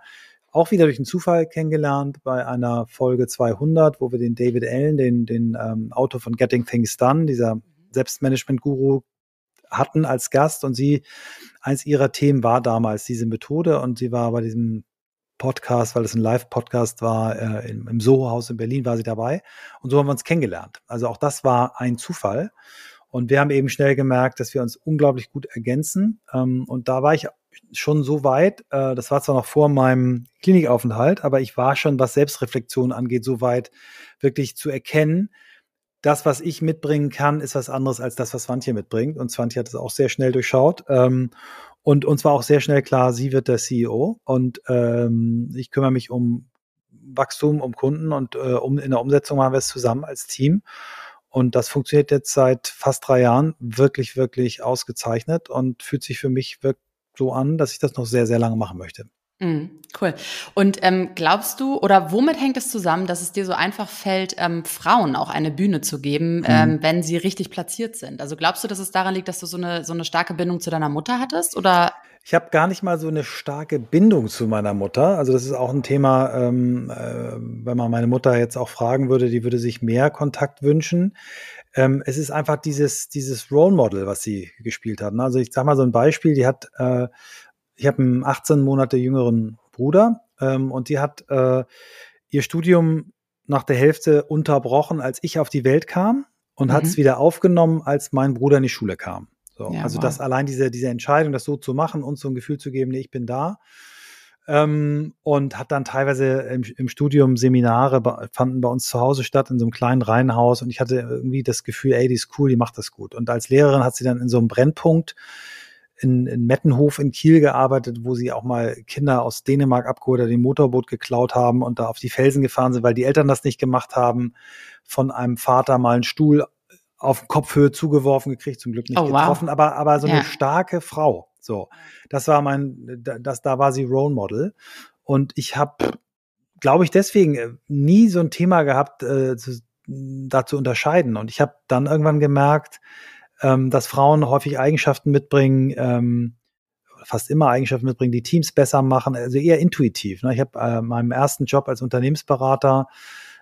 auch wieder durch einen Zufall kennengelernt bei einer Folge 200, wo wir den David Allen, den den ähm, Autor von Getting Things Done, dieser Selbstmanagement-Guru hatten als Gast und sie eins ihrer Themen war damals diese Methode und sie war bei diesem Podcast, weil es ein Live-Podcast war, äh, im, im Soho-Haus in Berlin war sie dabei. Und so haben wir uns kennengelernt. Also auch das war ein Zufall. Und wir haben eben schnell gemerkt, dass wir uns unglaublich gut ergänzen. Ähm, und da war ich schon so weit, äh, das war zwar noch vor meinem Klinikaufenthalt, aber ich war schon, was Selbstreflexion angeht, so weit, wirklich zu erkennen, das, was ich mitbringen kann, ist was anderes als das, was Swantje mitbringt. Und Swantje hat es auch sehr schnell durchschaut. Ähm, und uns war auch sehr schnell klar, sie wird der CEO. Und ähm, ich kümmere mich um Wachstum, um Kunden und äh, um, in der Umsetzung machen wir es zusammen als Team. Und das funktioniert jetzt seit fast drei Jahren wirklich, wirklich ausgezeichnet und fühlt sich für mich wirklich so an, dass ich das noch sehr, sehr lange machen möchte. Mm, cool. Und ähm, glaubst du, oder womit hängt es zusammen, dass es dir so einfach fällt, ähm, Frauen auch eine Bühne zu geben, mhm. ähm, wenn sie richtig platziert sind? Also glaubst du, dass es daran liegt, dass du so eine, so eine starke Bindung zu deiner Mutter hattest? Oder? Ich habe gar nicht mal so eine starke Bindung zu meiner Mutter. Also das ist auch ein Thema, ähm, äh, wenn man meine Mutter jetzt auch fragen würde, die würde sich mehr Kontakt wünschen. Ähm, es ist einfach dieses, dieses Role Model, was sie gespielt hat. Ne? Also ich sag mal so ein Beispiel, die hat äh, ich habe einen 18 Monate jüngeren Bruder ähm, und die hat äh, ihr Studium nach der Hälfte unterbrochen, als ich auf die Welt kam und mhm. hat es wieder aufgenommen, als mein Bruder in die Schule kam. So, ja, also wow. das allein diese, diese Entscheidung, das so zu machen, uns so ein Gefühl zu geben, nee, ich bin da. Ähm, und hat dann teilweise im, im Studium Seminare fanden bei uns zu Hause statt, in so einem kleinen Reihenhaus. Und ich hatte irgendwie das Gefühl, ey, die ist cool, die macht das gut. Und als Lehrerin hat sie dann in so einem Brennpunkt in, in Mettenhof in Kiel gearbeitet, wo sie auch mal Kinder aus Dänemark abgeholt oder den Motorboot geklaut haben und da auf die Felsen gefahren sind, weil die Eltern das nicht gemacht haben, von einem Vater mal einen Stuhl auf Kopfhöhe zugeworfen gekriegt, zum Glück nicht oh, getroffen, wow. aber, aber so eine ja. starke Frau. So, das war mein, das, da war sie Role Model. Und ich habe, glaube ich, deswegen äh, nie so ein Thema gehabt, äh, zu, da zu unterscheiden. Und ich habe dann irgendwann gemerkt, ähm, dass Frauen häufig Eigenschaften mitbringen, ähm, fast immer Eigenschaften mitbringen, die Teams besser machen, also eher intuitiv. Ne? Ich habe äh, meinem ersten Job als Unternehmensberater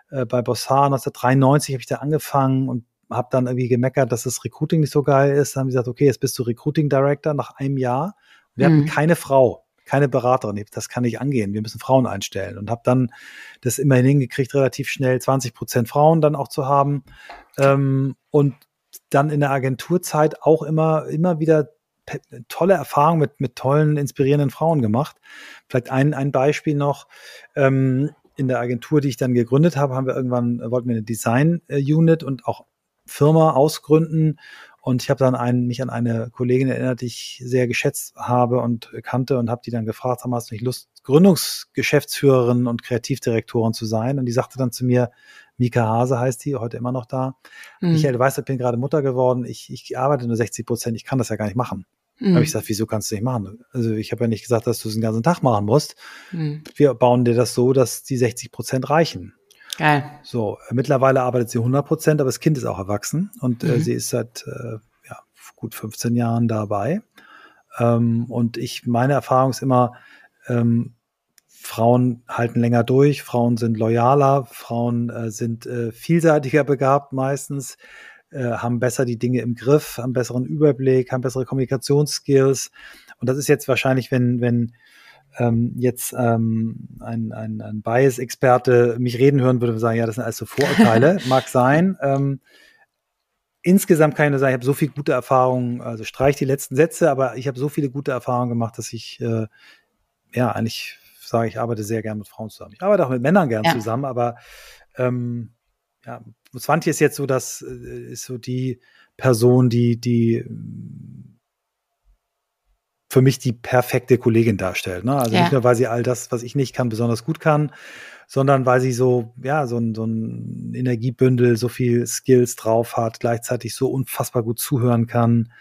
äh, bei Bossar 1993 habe ich da angefangen und habe dann irgendwie gemeckert, dass das Recruiting nicht so geil ist. Dann haben sie gesagt, okay, jetzt bist du Recruiting Director nach einem Jahr. wir mhm. hatten keine Frau, keine Beraterin. Das kann nicht angehen. Wir müssen Frauen einstellen und habe dann das immerhin hingekriegt, relativ schnell 20 Prozent Frauen dann auch zu haben. Ähm, und dann in der Agenturzeit auch immer, immer wieder tolle Erfahrungen mit, mit tollen, inspirierenden Frauen gemacht. Vielleicht ein, ein Beispiel noch. Ähm, in der Agentur, die ich dann gegründet habe, haben wir irgendwann, wollten wir eine Design-Unit und auch Firma ausgründen. Und ich habe dann einen, mich an eine Kollegin erinnert, die ich sehr geschätzt habe und kannte und habe die dann gefragt, haben, hast du nicht Lust, Gründungsgeschäftsführerin und Kreativdirektorin zu sein? Und die sagte dann zu mir, Mika Hase heißt die, heute immer noch da. Mhm. Michael, du weißt, ich bin gerade Mutter geworden, ich, ich arbeite nur 60 Prozent, ich kann das ja gar nicht machen. Mhm. habe ich gesagt, wieso kannst du nicht machen? Also ich habe ja nicht gesagt, dass du es den ganzen Tag machen musst. Mhm. Wir bauen dir das so, dass die 60 Prozent reichen. Geil. So, mittlerweile arbeitet sie 100 Prozent, aber das Kind ist auch erwachsen und äh, mhm. sie ist seit äh, ja, gut 15 Jahren dabei. Ähm, und ich, meine Erfahrung ist immer, ähm, Frauen halten länger durch, Frauen sind loyaler, Frauen äh, sind äh, vielseitiger begabt meistens, äh, haben besser die Dinge im Griff, haben besseren Überblick, haben bessere Kommunikationsskills. Und das ist jetzt wahrscheinlich, wenn, wenn ähm, jetzt ähm, ein, ein, ein Bias-Experte mich reden hören würde und sagen, ja, das sind alles so Vorurteile, mag sein. Ähm, insgesamt kann ich nur sagen, ich habe so viele gute Erfahrungen, also streich die letzten Sätze, aber ich habe so viele gute Erfahrungen gemacht, dass ich äh, ja eigentlich sage, ich arbeite sehr gern mit Frauen zusammen. Ich arbeite auch mit Männern gern ja. zusammen, aber ähm, ja, Swantje ist jetzt so, das äh, ist so die Person, die, die für mich die perfekte Kollegin darstellt. Ne? Also ja. nicht nur, weil sie all das, was ich nicht kann, besonders gut kann, sondern weil sie so, ja, so ein, so ein Energiebündel, so viel Skills drauf hat, gleichzeitig so unfassbar gut zuhören kann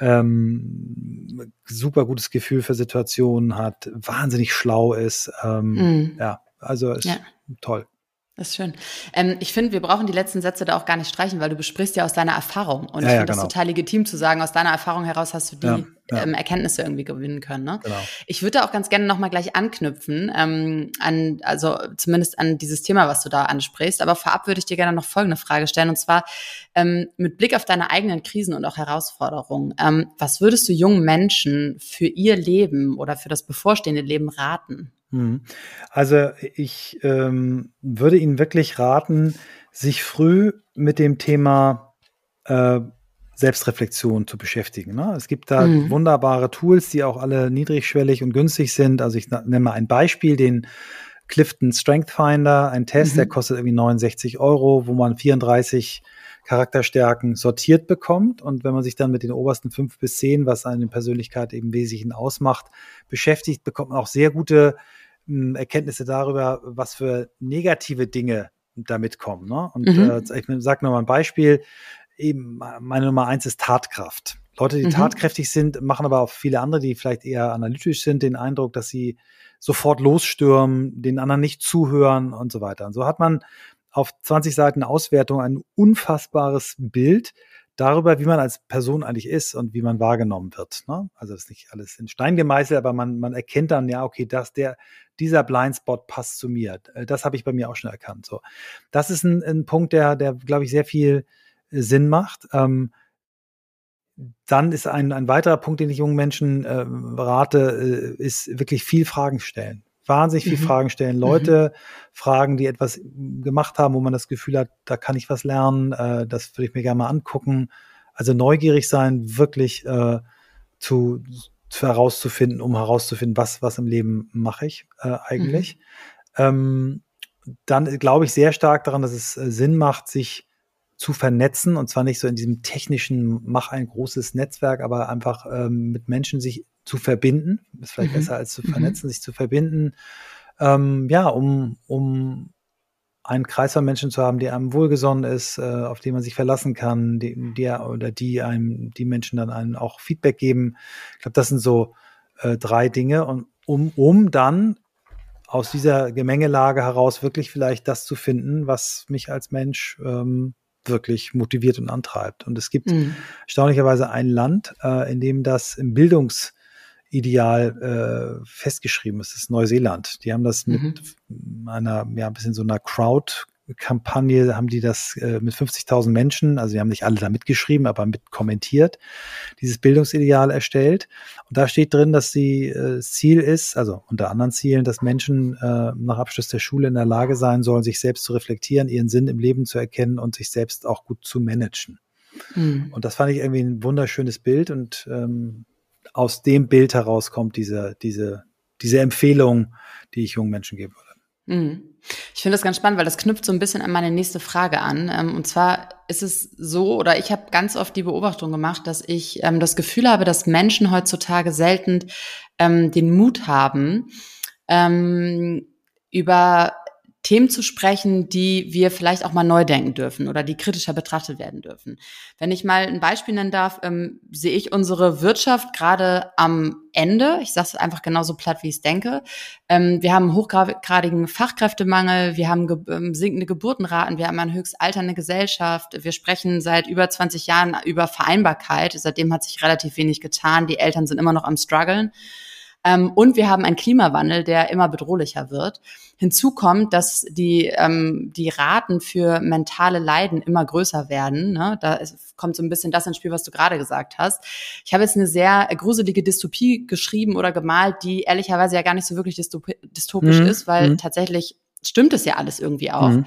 ähm, super gutes Gefühl für Situationen hat, wahnsinnig schlau ist. Ähm, mm. Ja, also ist ja. toll. Das ist schön. Ähm, ich finde, wir brauchen die letzten Sätze da auch gar nicht streichen, weil du besprichst ja aus deiner Erfahrung. Und ja, ich finde ja, genau. das total legitim zu sagen, aus deiner Erfahrung heraus hast du die ja, ähm, Erkenntnisse irgendwie gewinnen können. Ne? Genau. Ich würde da auch ganz gerne nochmal gleich anknüpfen, ähm, an, also zumindest an dieses Thema, was du da ansprichst. Aber vorab würde ich dir gerne noch folgende Frage stellen. Und zwar ähm, mit Blick auf deine eigenen Krisen und auch Herausforderungen. Ähm, was würdest du jungen Menschen für ihr Leben oder für das bevorstehende Leben raten? Mhm. Also ich ähm, würde Ihnen wirklich raten, sich früh mit dem Thema äh, Selbstreflexion zu beschäftigen. Ne? Es gibt da mhm. wunderbare Tools, die auch alle niedrigschwellig und günstig sind. Also ich nenne mal ein Beispiel, den Clifton Strength Finder, ein Test, mhm. der kostet irgendwie 69 Euro, wo man 34 Charakterstärken sortiert bekommt. Und wenn man sich dann mit den obersten fünf bis zehn, was eine Persönlichkeit eben Wesentlichen ausmacht, beschäftigt, bekommt man auch sehr gute Erkenntnisse darüber, was für negative Dinge damit kommen. Ne? Und mhm. äh, ich sage nur mal ein Beispiel. Eben, meine Nummer eins ist Tatkraft. Leute, die mhm. tatkräftig sind, machen aber auch viele andere, die vielleicht eher analytisch sind, den Eindruck, dass sie sofort losstürmen, den anderen nicht zuhören und so weiter. Und so hat man auf 20 Seiten Auswertung ein unfassbares Bild darüber, wie man als Person eigentlich ist und wie man wahrgenommen wird. Ne? Also das ist nicht alles in Stein gemeißelt, aber man, man erkennt dann, ja, okay, dass der, dieser Blindspot passt zu mir. Äh, das habe ich bei mir auch schon erkannt. So, das ist ein, ein Punkt, der, der, glaube ich, sehr viel äh, Sinn macht. Ähm, dann ist ein, ein weiterer Punkt, den ich jungen Menschen äh, rate, äh, ist wirklich viel Fragen stellen wahnsinnig viel mhm. Fragen stellen. Leute mhm. fragen, die etwas gemacht haben, wo man das Gefühl hat, da kann ich was lernen, äh, das würde ich mir gerne mal angucken. Also neugierig sein, wirklich äh, zu, zu herauszufinden, um herauszufinden, was, was im Leben mache ich äh, eigentlich. Mhm. Ähm, dann glaube ich sehr stark daran, dass es äh, Sinn macht, sich zu vernetzen und zwar nicht so in diesem technischen, mach ein großes Netzwerk, aber einfach ähm, mit Menschen sich zu verbinden. Ist vielleicht mhm. besser als zu mhm. vernetzen, mhm. sich zu verbinden. Ähm, ja, um, um einen Kreis von Menschen zu haben, der einem wohlgesonnen ist, äh, auf den man sich verlassen kann, die, der oder die einem, die Menschen dann einen auch Feedback geben. Ich glaube, das sind so äh, drei Dinge. Und um, um dann aus dieser Gemengelage heraus wirklich vielleicht das zu finden, was mich als Mensch ähm, wirklich motiviert und antreibt. Und es gibt mhm. erstaunlicherweise ein Land, äh, in dem das im Bildungs Ideal äh, festgeschrieben ist, das ist Neuseeland. Die haben das mit mhm. einer, ja, ein bisschen so einer Crowd Kampagne haben die das äh, mit 50.000 Menschen, also die haben nicht alle da mitgeschrieben, aber mit kommentiert, dieses Bildungsideal erstellt. Und da steht drin, dass die äh, Ziel ist, also unter anderen Zielen, dass Menschen äh, nach Abschluss der Schule in der Lage sein sollen, sich selbst zu reflektieren, ihren Sinn im Leben zu erkennen und sich selbst auch gut zu managen. Mhm. Und das fand ich irgendwie ein wunderschönes Bild und ähm, aus dem Bild heraus diese, diese, diese Empfehlung, die ich jungen Menschen geben würde. Mhm. Ich finde das ganz spannend, weil das knüpft so ein bisschen an meine nächste Frage an. Ähm, und zwar ist es so, oder ich habe ganz oft die Beobachtung gemacht, dass ich ähm, das Gefühl habe, dass Menschen heutzutage selten ähm, den Mut haben, über Themen zu sprechen, die wir vielleicht auch mal neu denken dürfen oder die kritischer betrachtet werden dürfen. Wenn ich mal ein Beispiel nennen darf, ähm, sehe ich unsere Wirtschaft gerade am Ende. Ich sage es einfach genauso platt, wie ich es denke. Ähm, wir haben hochgradigen Fachkräftemangel, wir haben ge ähm, sinkende Geburtenraten, wir haben eine höchst alternde Gesellschaft. Wir sprechen seit über 20 Jahren über Vereinbarkeit. Seitdem hat sich relativ wenig getan. Die Eltern sind immer noch am struggeln. Ähm, und wir haben einen Klimawandel, der immer bedrohlicher wird. Hinzu kommt, dass die, ähm, die Raten für mentale Leiden immer größer werden. Ne? Da ist, kommt so ein bisschen das ins Spiel, was du gerade gesagt hast. Ich habe jetzt eine sehr gruselige Dystopie geschrieben oder gemalt, die ehrlicherweise ja gar nicht so wirklich dystopisch mhm. ist, weil mhm. tatsächlich stimmt es ja alles irgendwie auch. Mhm.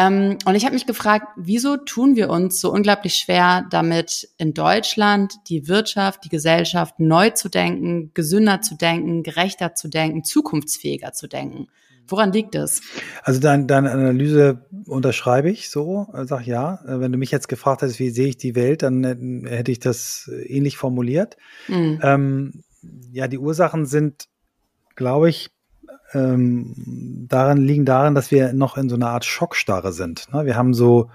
Ähm, und ich habe mich gefragt, wieso tun wir uns so unglaublich schwer damit, in Deutschland die Wirtschaft, die Gesellschaft neu zu denken, gesünder zu denken, gerechter zu denken, zukunftsfähiger zu denken? Woran liegt es? Also dein, deine Analyse unterschreibe ich so, äh, sag ja. Äh, wenn du mich jetzt gefragt hättest, wie sehe ich die Welt, dann äh, hätte ich das ähnlich formuliert. Mhm. Ähm, ja, die Ursachen sind, glaube ich, ähm, daran liegen darin, dass wir noch in so einer Art Schockstarre sind. Ne? Wir haben so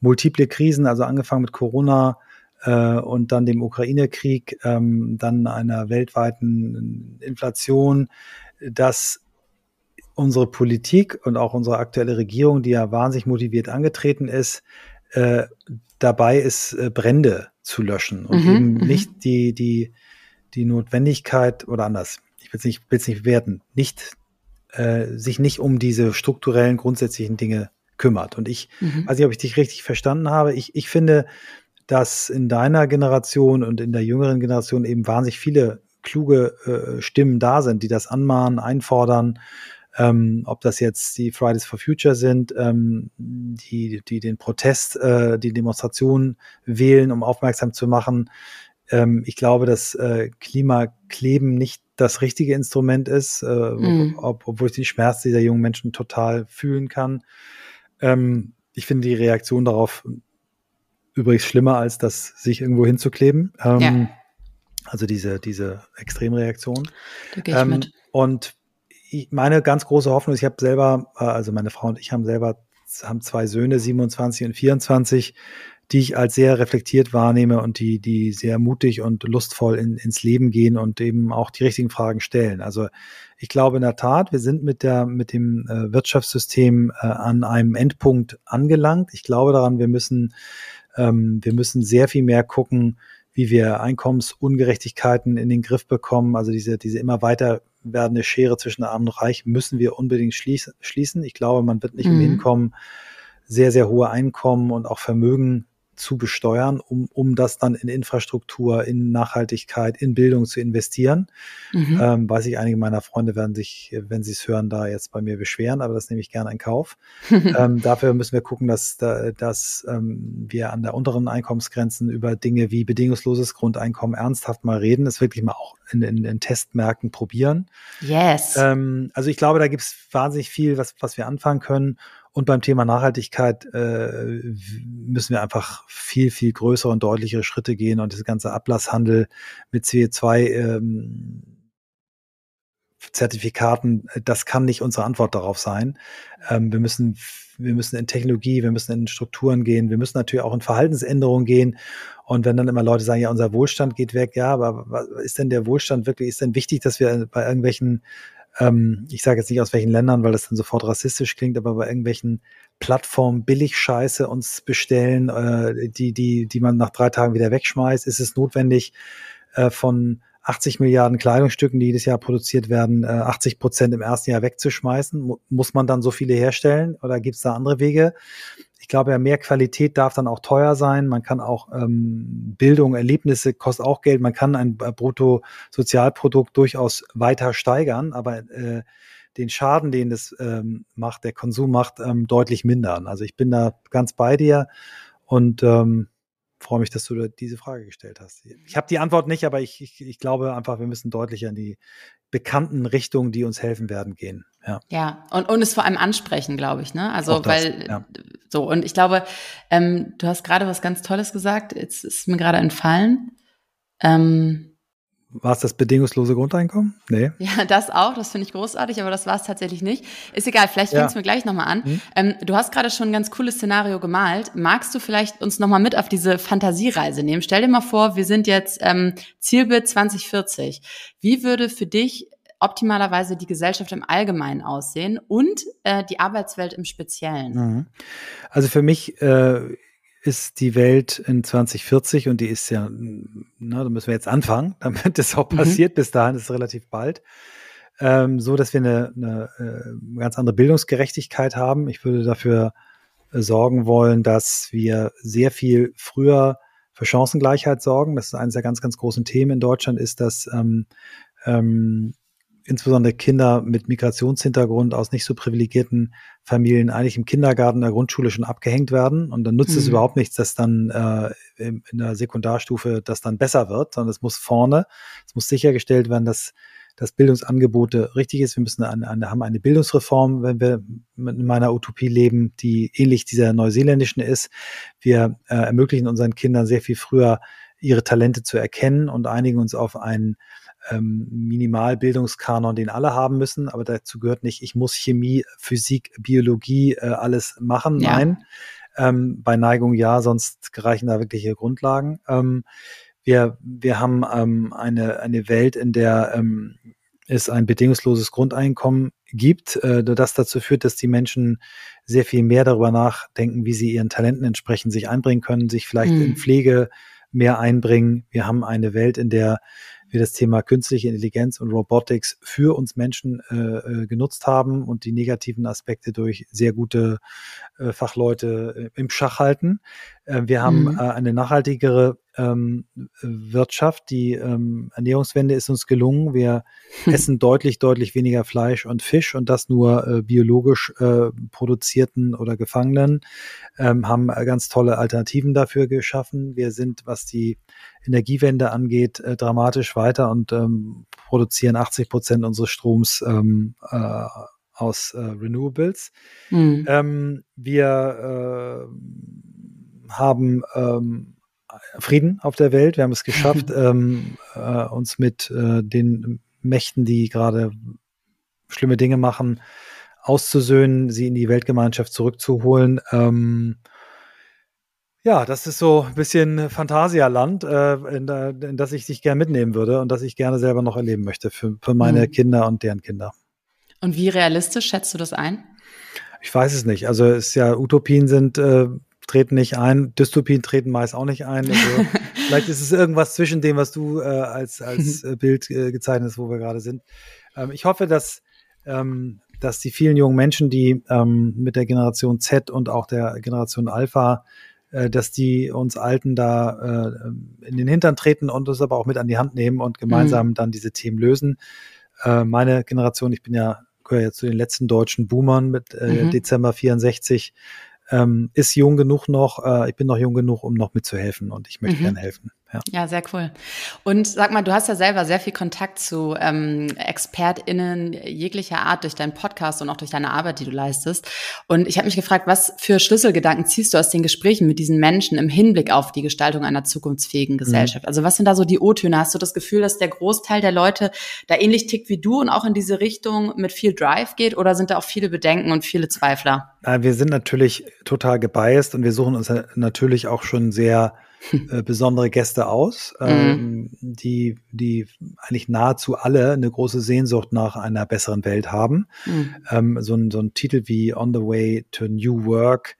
multiple Krisen, also angefangen mit Corona äh, und dann dem Ukraine-Krieg, ähm, dann einer weltweiten Inflation, dass unsere Politik und auch unsere aktuelle Regierung, die ja wahnsinnig motiviert angetreten ist, äh, dabei ist, äh, Brände zu löschen und mhm, eben mhm. nicht die, die, die Notwendigkeit oder anders. Ich will es nicht, will's nicht bewerten, nicht äh, sich nicht um diese strukturellen, grundsätzlichen Dinge kümmert. Und ich mhm. weiß nicht, ob ich dich richtig verstanden habe. Ich, ich finde, dass in deiner Generation und in der jüngeren Generation eben wahnsinnig viele kluge äh, Stimmen da sind, die das anmahnen, einfordern, ähm, ob das jetzt die Fridays for Future sind, ähm, die, die den Protest, äh, die Demonstration wählen, um aufmerksam zu machen. Ähm, ich glaube, dass äh, Klimakleben nicht das richtige Instrument ist, äh, mhm. ob, obwohl ich die Schmerz dieser jungen Menschen total fühlen kann. Ähm, ich finde die Reaktion darauf übrigens schlimmer, als das sich irgendwo hinzukleben. Ähm, ja. Also diese, diese Extremreaktion. Da gehe ich ähm, mit. Und ich, meine ganz große Hoffnung ist, ich habe selber, äh, also meine Frau und ich haben selber haben zwei Söhne, 27 und 24, die ich als sehr reflektiert wahrnehme und die, die sehr mutig und lustvoll in, ins Leben gehen und eben auch die richtigen Fragen stellen. Also ich glaube in der Tat, wir sind mit der, mit dem äh, Wirtschaftssystem äh, an einem Endpunkt angelangt. Ich glaube daran, wir müssen, ähm, wir müssen sehr viel mehr gucken, wie wir Einkommensungerechtigkeiten in den Griff bekommen. Also diese, diese immer weiter werdende Schere zwischen Arm und Reich müssen wir unbedingt schließen. Ich glaube, man wird nicht mhm. hinkommen, sehr, sehr hohe Einkommen und auch Vermögen zu besteuern, um, um das dann in Infrastruktur, in Nachhaltigkeit, in Bildung zu investieren. Mhm. Ähm, weiß ich, einige meiner Freunde werden sich, wenn sie es hören, da jetzt bei mir beschweren, aber das nehme ich gerne in Kauf. ähm, dafür müssen wir gucken, dass, dass ähm, wir an der unteren Einkommensgrenzen über Dinge wie bedingungsloses Grundeinkommen ernsthaft mal reden, es wirklich mal auch in, in, in Testmärkten probieren. Yes. Ähm, also ich glaube, da gibt es wahnsinnig viel, was, was wir anfangen können. Und beim Thema Nachhaltigkeit äh, müssen wir einfach viel, viel größere und deutlichere Schritte gehen und das ganze Ablasshandel mit CO2 ähm, Zertifikaten, das kann nicht unsere Antwort darauf sein. Ähm, wir müssen, wir müssen in Technologie, wir müssen in Strukturen gehen, wir müssen natürlich auch in Verhaltensänderungen gehen. Und wenn dann immer Leute sagen, ja, unser Wohlstand geht weg, ja, aber was ist denn der Wohlstand wirklich? Ist denn wichtig, dass wir bei irgendwelchen ähm, ich sage jetzt nicht aus welchen Ländern, weil das dann sofort rassistisch klingt, aber bei irgendwelchen Plattformen Billigscheiße uns bestellen, äh, die, die, die man nach drei Tagen wieder wegschmeißt, ist es notwendig, äh, von 80 Milliarden Kleidungsstücken, die jedes Jahr produziert werden, 80 äh, Prozent im ersten Jahr wegzuschmeißen? Muss man dann so viele herstellen oder gibt es da andere Wege? Ich glaube ja, mehr Qualität darf dann auch teuer sein. Man kann auch ähm, Bildung, Erlebnisse kostet auch Geld. Man kann ein Bruttosozialprodukt durchaus weiter steigern, aber äh, den Schaden, den das ähm, macht, der Konsum macht, ähm, deutlich mindern. Also ich bin da ganz bei dir und ähm, freue mich, dass du diese Frage gestellt hast. Ich habe die Antwort nicht, aber ich, ich, ich glaube einfach, wir müssen deutlicher in die bekannten Richtungen, die uns helfen werden, gehen. Ja, ja und, und es vor allem ansprechen, glaube ich. Ne? Also, das, weil ja. so, und ich glaube, ähm, du hast gerade was ganz Tolles gesagt, jetzt ist mir gerade entfallen. Ähm, war es das bedingungslose Grundeinkommen? Nee. Ja, das auch. Das finde ich großartig, aber das war es tatsächlich nicht. Ist egal, vielleicht fängst du mir gleich nochmal an. Hm? Ähm, du hast gerade schon ein ganz cooles Szenario gemalt. Magst du vielleicht uns nochmal mit auf diese Fantasiereise nehmen? Stell dir mal vor, wir sind jetzt ähm, Zielbild 2040. Wie würde für dich optimalerweise die Gesellschaft im Allgemeinen aussehen und äh, die Arbeitswelt im Speziellen? Mhm. Also für mich äh, ist die Welt in 2040 und die ist ja, na, da müssen wir jetzt anfangen, damit das auch mhm. passiert. Mhm. Bis dahin ist es relativ bald. Ähm, so, dass wir eine, eine, äh, ganz andere Bildungsgerechtigkeit haben. Ich würde dafür äh, sorgen wollen, dass wir sehr viel früher für Chancengleichheit sorgen. Das ist eines der ganz, ganz großen Themen in Deutschland, ist, dass ähm, ähm, insbesondere Kinder mit Migrationshintergrund aus nicht so privilegierten Familien eigentlich im Kindergarten, der Grundschule schon abgehängt werden. Und dann nutzt mhm. es überhaupt nichts, dass dann äh, in der Sekundarstufe das dann besser wird, sondern es muss vorne, es muss sichergestellt werden, dass dass Bildungsangebote richtig ist. Wir müssen eine, eine, haben eine Bildungsreform, wenn wir in meiner Utopie leben, die ähnlich dieser neuseeländischen ist. Wir äh, ermöglichen unseren Kindern sehr viel früher ihre Talente zu erkennen und einigen uns auf einen ähm, Minimalbildungskanon, den alle haben müssen, aber dazu gehört nicht, ich muss Chemie, Physik, Biologie äh, alles machen. Ja. Nein. Ähm, bei Neigung ja, sonst reichen da wirkliche Grundlagen. Ähm, wir, wir haben ähm, eine, eine Welt, in der ähm, es ein bedingungsloses Grundeinkommen gibt, äh, das dazu führt, dass die Menschen sehr viel mehr darüber nachdenken, wie sie ihren Talenten entsprechend sich einbringen können, sich vielleicht mhm. in Pflege mehr einbringen. Wir haben eine Welt, in der wir das Thema künstliche Intelligenz und Robotics für uns Menschen äh, äh, genutzt haben und die negativen Aspekte durch sehr gute äh, Fachleute äh, im Schach halten. Äh, wir haben mhm. äh, eine nachhaltigere ähm, Wirtschaft. Die ähm, Ernährungswende ist uns gelungen. Wir essen deutlich, deutlich weniger Fleisch und Fisch und das nur äh, biologisch äh, produzierten oder gefangenen, ähm, haben ganz tolle Alternativen dafür geschaffen. Wir sind, was die Energiewende angeht, äh, dramatisch weiter und ähm, produzieren 80 Prozent unseres Stroms ähm, äh, aus äh, Renewables. Mhm. Ähm, wir äh, haben ähm, Frieden auf der Welt. Wir haben es geschafft, ähm, äh, uns mit äh, den Mächten, die gerade schlimme Dinge machen, auszusöhnen, sie in die Weltgemeinschaft zurückzuholen. Ähm, ja, das ist so ein bisschen Phantasialand, äh, in, in, das ich dich gerne mitnehmen würde und das ich gerne selber noch erleben möchte für, für meine mhm. Kinder und deren Kinder. Und wie realistisch schätzt du das ein? Ich weiß es nicht. Also es ist ja, Utopien sind, äh, treten nicht ein, Dystopien treten meist auch nicht ein. Also vielleicht ist es irgendwas zwischen dem, was du äh, als, als äh, Bild äh, gezeichnet hast, wo wir gerade sind. Ähm, ich hoffe, dass, ähm, dass die vielen jungen Menschen, die ähm, mit der Generation Z und auch der Generation Alpha äh, dass die uns Alten da äh, in den Hintern treten und uns aber auch mit an die Hand nehmen und gemeinsam mhm. dann diese Themen lösen. Äh, meine Generation, ich bin ja gehöre ja zu den letzten deutschen Boomern mit mhm. Dezember 64, ähm, ist jung genug noch, äh, ich bin noch jung genug, um noch mitzuhelfen und ich möchte mhm. gerne helfen. Ja. ja, sehr cool. Und sag mal, du hast ja selber sehr viel Kontakt zu ähm, ExpertInnen jeglicher Art durch deinen Podcast und auch durch deine Arbeit, die du leistest. Und ich habe mich gefragt, was für Schlüsselgedanken ziehst du aus den Gesprächen mit diesen Menschen im Hinblick auf die Gestaltung einer zukunftsfähigen mhm. Gesellschaft? Mhm. Also was sind da so die O-Töne? Hast du das Gefühl, dass der Großteil der Leute da ähnlich tickt wie du und auch in diese Richtung mit viel Drive geht? Oder sind da auch viele Bedenken und viele Zweifler? Wir sind natürlich total gebiased und wir suchen uns natürlich auch schon sehr äh, besondere Gäste aus, mhm. ähm, die, die eigentlich nahezu alle eine große Sehnsucht nach einer besseren Welt haben. Mhm. Ähm, so, ein, so ein Titel wie On the Way to New Work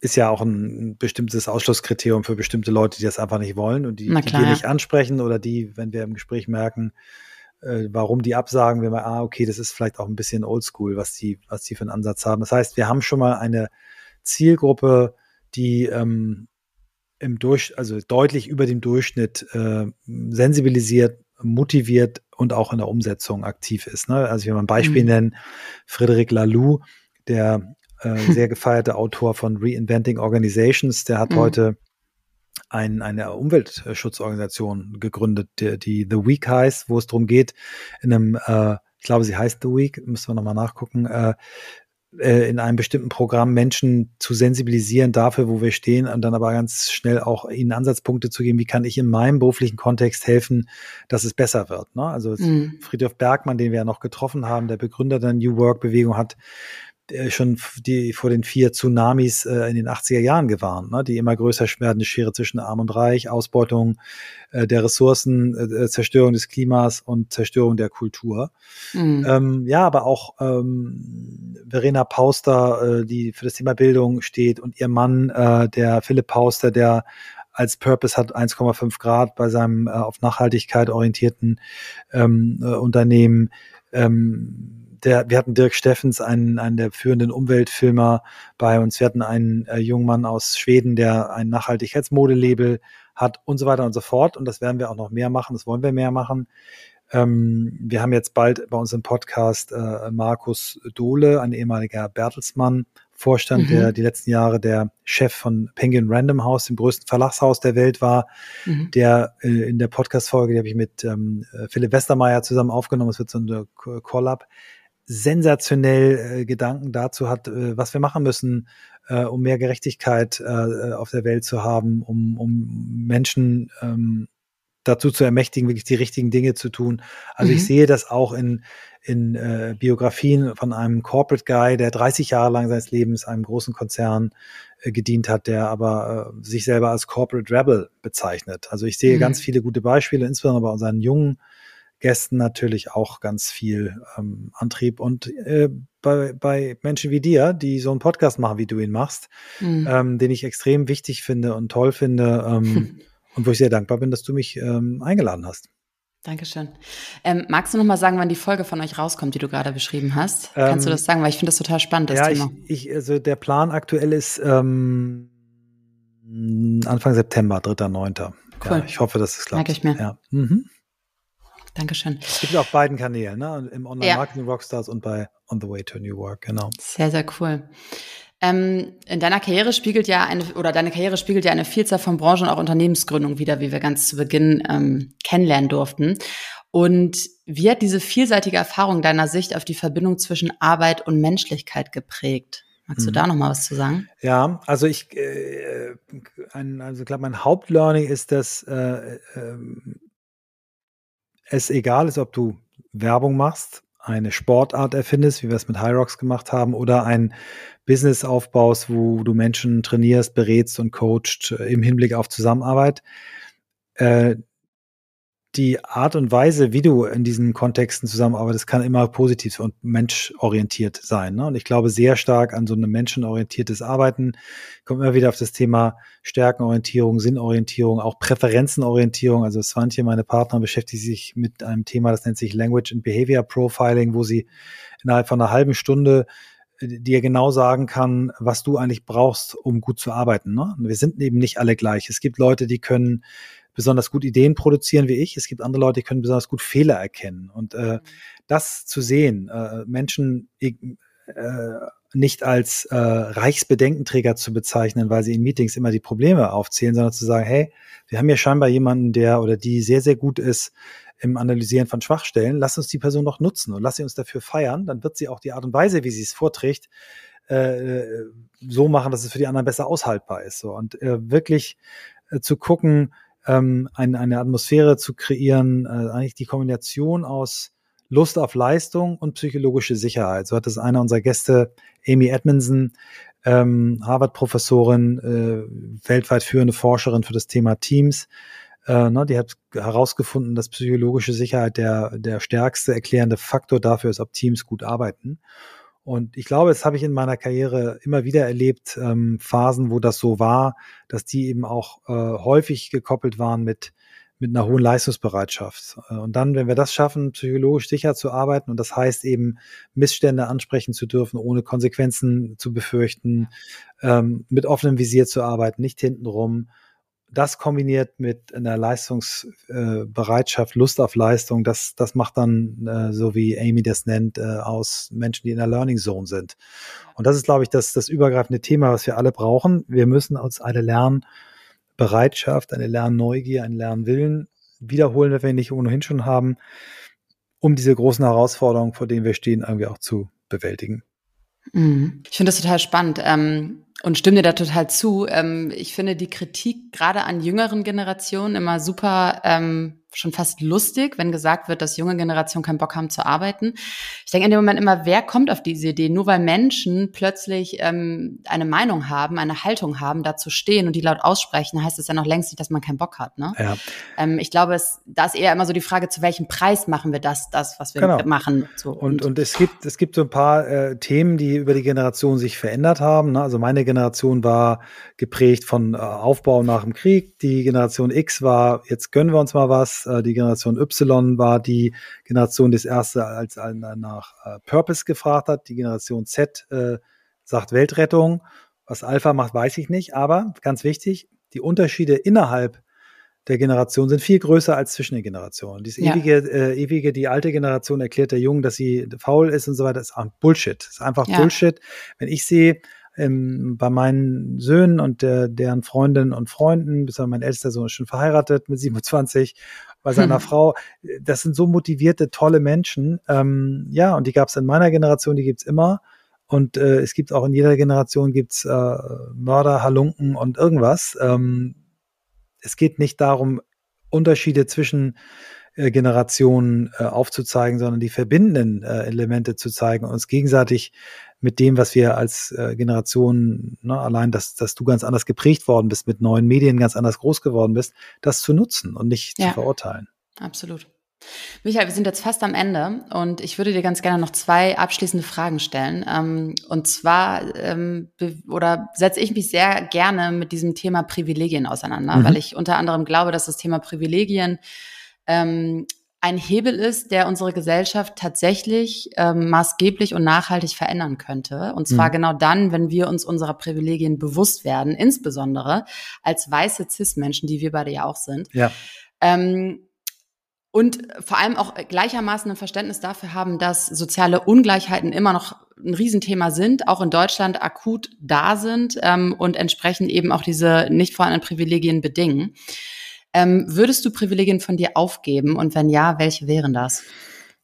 ist ja auch ein bestimmtes Ausschlusskriterium für bestimmte Leute, die das einfach nicht wollen und die, klar, die wir nicht ansprechen oder die, wenn wir im Gespräch merken, äh, warum die absagen, wenn wir, ah, okay, das ist vielleicht auch ein bisschen oldschool, was die, was die für einen Ansatz haben. Das heißt, wir haben schon mal eine Zielgruppe, die ähm, im Durch, also deutlich über dem Durchschnitt äh, sensibilisiert, motiviert und auch in der Umsetzung aktiv ist. Ne? Also ich will mal ein Beispiel mhm. nennen, Frederic Laloux, der äh, sehr gefeierte Autor von Reinventing Organizations, der hat mhm. heute ein, eine Umweltschutzorganisation gegründet, die, die The Week heißt, wo es darum geht, in einem, äh, ich glaube, sie heißt The Week, müssen wir nochmal nachgucken, äh, äh, in einem bestimmten Programm Menschen zu sensibilisieren dafür, wo wir stehen und dann aber ganz schnell auch ihnen Ansatzpunkte zu geben, wie kann ich in meinem beruflichen Kontext helfen, dass es besser wird. Ne? Also mhm. Friedhof Bergmann, den wir ja noch getroffen haben, der Begründer der New Work Bewegung, hat schon die vor den vier Tsunamis äh, in den 80er Jahren gewarnt, ne? die immer größer werdende Schere zwischen Arm und Reich, Ausbeutung äh, der Ressourcen, äh, Zerstörung des Klimas und Zerstörung der Kultur. Mhm. Ähm, ja, aber auch ähm, Verena Pauster, äh, die für das Thema Bildung steht und ihr Mann, äh, der Philipp Pauster, der als Purpose hat 1,5 Grad bei seinem äh, auf Nachhaltigkeit orientierten ähm, äh, Unternehmen. Ähm, der, wir hatten Dirk Steffens, einen, einen der führenden Umweltfilmer bei uns. Wir hatten einen äh, jungen Mann aus Schweden, der ein Nachhaltigkeitsmodelabel hat und so weiter und so fort. Und das werden wir auch noch mehr machen. Das wollen wir mehr machen. Ähm, wir haben jetzt bald bei uns im Podcast äh, Markus Dohle, ein ehemaliger Bertelsmann, Vorstand, mhm. der die letzten Jahre der Chef von Penguin Random House, dem größten Verlagshaus der Welt war, mhm. der äh, in der Podcast-Folge, die habe ich mit ähm, Philipp Westermeier zusammen aufgenommen, es wird so eine Call-Up, sensationell äh, Gedanken dazu hat, äh, was wir machen müssen, äh, um mehr Gerechtigkeit äh, auf der Welt zu haben, um, um Menschen ähm, dazu zu ermächtigen, wirklich die richtigen Dinge zu tun. Also mhm. ich sehe das auch in, in äh, Biografien von einem Corporate Guy, der 30 Jahre lang seines Lebens einem großen Konzern äh, gedient hat, der aber äh, sich selber als Corporate Rebel bezeichnet. Also ich sehe mhm. ganz viele gute Beispiele, insbesondere bei unseren jungen Gästen natürlich auch ganz viel ähm, Antrieb und äh, bei, bei Menschen wie dir, die so einen Podcast machen, wie du ihn machst, mhm. ähm, den ich extrem wichtig finde und toll finde ähm, und wo ich sehr dankbar bin, dass du mich ähm, eingeladen hast. Dankeschön. Ähm, magst du noch mal sagen, wann die Folge von euch rauskommt, die du gerade beschrieben hast? Kannst du ähm, das sagen, weil ich finde das total spannend, das ja, Thema. Ich, ich, also der Plan aktuell ist ähm, Hm, Anfang September, 3.9. Cool. Ja, ich hoffe, dass es klappt. Merke ich mir. Ja. Mhm. Dankeschön. Es gibt auf beiden Kanälen, ne? Im Online-Marketing ja. Rockstars und bei On the Way to New Work, genau. Sehr, sehr cool. Ähm, in deiner Karriere spiegelt ja eine, oder deine Karriere spiegelt ja eine Vielzahl von Branchen und auch Unternehmensgründungen wieder, wie wir ganz zu Beginn ähm, kennenlernen durften. Und wie hat diese vielseitige Erfahrung deiner Sicht auf die Verbindung zwischen Arbeit und Menschlichkeit geprägt? Magst du mhm. da noch mal was zu sagen? Ja, also ich, äh, ein, also ich glaube, mein Hauptlearning ist, dass äh, äh, es egal ist, ob du Werbung machst, eine Sportart erfindest, wie wir es mit Rocks gemacht haben, oder ein Business aufbaust, wo du Menschen trainierst, berätst und coacht äh, im Hinblick auf Zusammenarbeit. Äh, die Art und Weise, wie du in diesen Kontexten zusammenarbeitest, kann immer positiv und menschorientiert sein. Ne? Und ich glaube sehr stark an so ein menschenorientiertes Arbeiten. Ich komme immer wieder auf das Thema Stärkenorientierung, Sinnorientierung, auch Präferenzenorientierung. Also Swantje, meine Partner, beschäftigt sich mit einem Thema, das nennt sich Language and Behavior Profiling, wo sie innerhalb von einer halben Stunde äh, dir genau sagen kann, was du eigentlich brauchst, um gut zu arbeiten. Ne? Wir sind eben nicht alle gleich. Es gibt Leute, die können besonders gut Ideen produzieren wie ich. Es gibt andere Leute, die können besonders gut Fehler erkennen. Und äh, mhm. das zu sehen, äh, Menschen äh, nicht als äh, Reichsbedenkenträger zu bezeichnen, weil sie in Meetings immer die Probleme aufzählen, sondern zu sagen, hey, wir haben hier scheinbar jemanden, der oder die sehr, sehr gut ist im Analysieren von Schwachstellen. Lass uns die Person noch nutzen und lass sie uns dafür feiern. Dann wird sie auch die Art und Weise, wie sie es vorträgt, äh, so machen, dass es für die anderen besser aushaltbar ist. So. Und äh, wirklich äh, zu gucken, ähm, ein, eine Atmosphäre zu kreieren, äh, eigentlich die Kombination aus Lust auf Leistung und psychologische Sicherheit. So hat es einer unserer Gäste, Amy Edmondson, ähm, Harvard-Professorin, äh, weltweit führende Forscherin für das Thema Teams, äh, ne, die hat herausgefunden, dass psychologische Sicherheit der, der stärkste erklärende Faktor dafür ist, ob Teams gut arbeiten. Und ich glaube, das habe ich in meiner Karriere immer wieder erlebt, ähm, Phasen, wo das so war, dass die eben auch äh, häufig gekoppelt waren mit, mit einer hohen Leistungsbereitschaft. Äh, und dann, wenn wir das schaffen, psychologisch sicher zu arbeiten, und das heißt eben, Missstände ansprechen zu dürfen, ohne Konsequenzen zu befürchten, ähm, mit offenem Visier zu arbeiten, nicht hintenrum, das kombiniert mit einer Leistungsbereitschaft, Lust auf Leistung, das, das macht dann, äh, so wie Amy das nennt, äh, aus Menschen, die in der Learning Zone sind. Und das ist, glaube ich, das, das übergreifende Thema, was wir alle brauchen. Wir müssen uns eine Lernbereitschaft, eine Lernneugier, einen Lernwillen wiederholen, wenn wir nicht ohnehin schon haben, um diese großen Herausforderungen, vor denen wir stehen, irgendwie auch zu bewältigen. Mhm. Ich finde das total spannend. Ähm und stimme dir da total zu. Ähm, ich finde die Kritik gerade an jüngeren Generationen immer super ähm, schon fast lustig, wenn gesagt wird, dass junge Generationen keinen Bock haben zu arbeiten. Ich denke in dem Moment immer, wer kommt auf diese Idee? Nur weil Menschen plötzlich ähm, eine Meinung haben, eine Haltung haben, dazu stehen und die laut aussprechen, heißt es ja noch längst nicht, dass man keinen Bock hat. Ne? Ja. Ähm, ich glaube, es, da ist eher immer so die Frage, zu welchem Preis machen wir das, das, was wir genau. machen. So. Und, und es gibt, es gibt so ein paar äh, Themen, die über die Generation sich verändert haben. Ne? Also meine Generation war geprägt von äh, Aufbau nach dem Krieg. Die Generation X war, jetzt gönnen wir uns mal was äh, die Generation Y war die Generation, die das erste als, als nach äh, Purpose gefragt hat. Die Generation Z äh, sagt Weltrettung. Was Alpha macht, weiß ich nicht. Aber ganz wichtig, die Unterschiede innerhalb der Generation sind viel größer als zwischen den Generationen. Dieses ja. ewige, äh, ewige, die alte Generation erklärt der Jungen, dass sie faul ist und so weiter, ist Bullshit. Ist einfach ja. Bullshit. Wenn ich sehe, ähm, bei meinen Söhnen und der, deren Freundinnen und Freunden, bis mein ältester Sohn ist schon verheiratet mit 27 bei seiner hm. Frau. Das sind so motivierte, tolle Menschen. Ähm, ja, und die gab es in meiner Generation, die gibt's immer. Und äh, es gibt auch in jeder Generation gibt's äh, Mörder, Halunken und irgendwas. Ähm, es geht nicht darum, Unterschiede zwischen äh, Generationen äh, aufzuzeigen, sondern die verbindenden äh, Elemente zu zeigen und uns gegenseitig mit dem, was wir als äh, Generation, ne, allein, dass, dass du ganz anders geprägt worden bist, mit neuen Medien ganz anders groß geworden bist, das zu nutzen und nicht ja, zu verurteilen. Absolut. Michael, wir sind jetzt fast am Ende und ich würde dir ganz gerne noch zwei abschließende Fragen stellen. Ähm, und zwar, ähm, oder setze ich mich sehr gerne mit diesem Thema Privilegien auseinander, mhm. weil ich unter anderem glaube, dass das Thema Privilegien ähm, ein Hebel ist, der unsere Gesellschaft tatsächlich ähm, maßgeblich und nachhaltig verändern könnte. Und zwar mhm. genau dann, wenn wir uns unserer Privilegien bewusst werden, insbesondere als weiße Cis-Menschen, die wir beide ja auch sind. Ja. Ähm, und vor allem auch gleichermaßen ein Verständnis dafür haben, dass soziale Ungleichheiten immer noch ein Riesenthema sind, auch in Deutschland akut da sind ähm, und entsprechend eben auch diese nicht vorhandenen Privilegien bedingen. Ähm, würdest du Privilegien von dir aufgeben und wenn ja, welche wären das?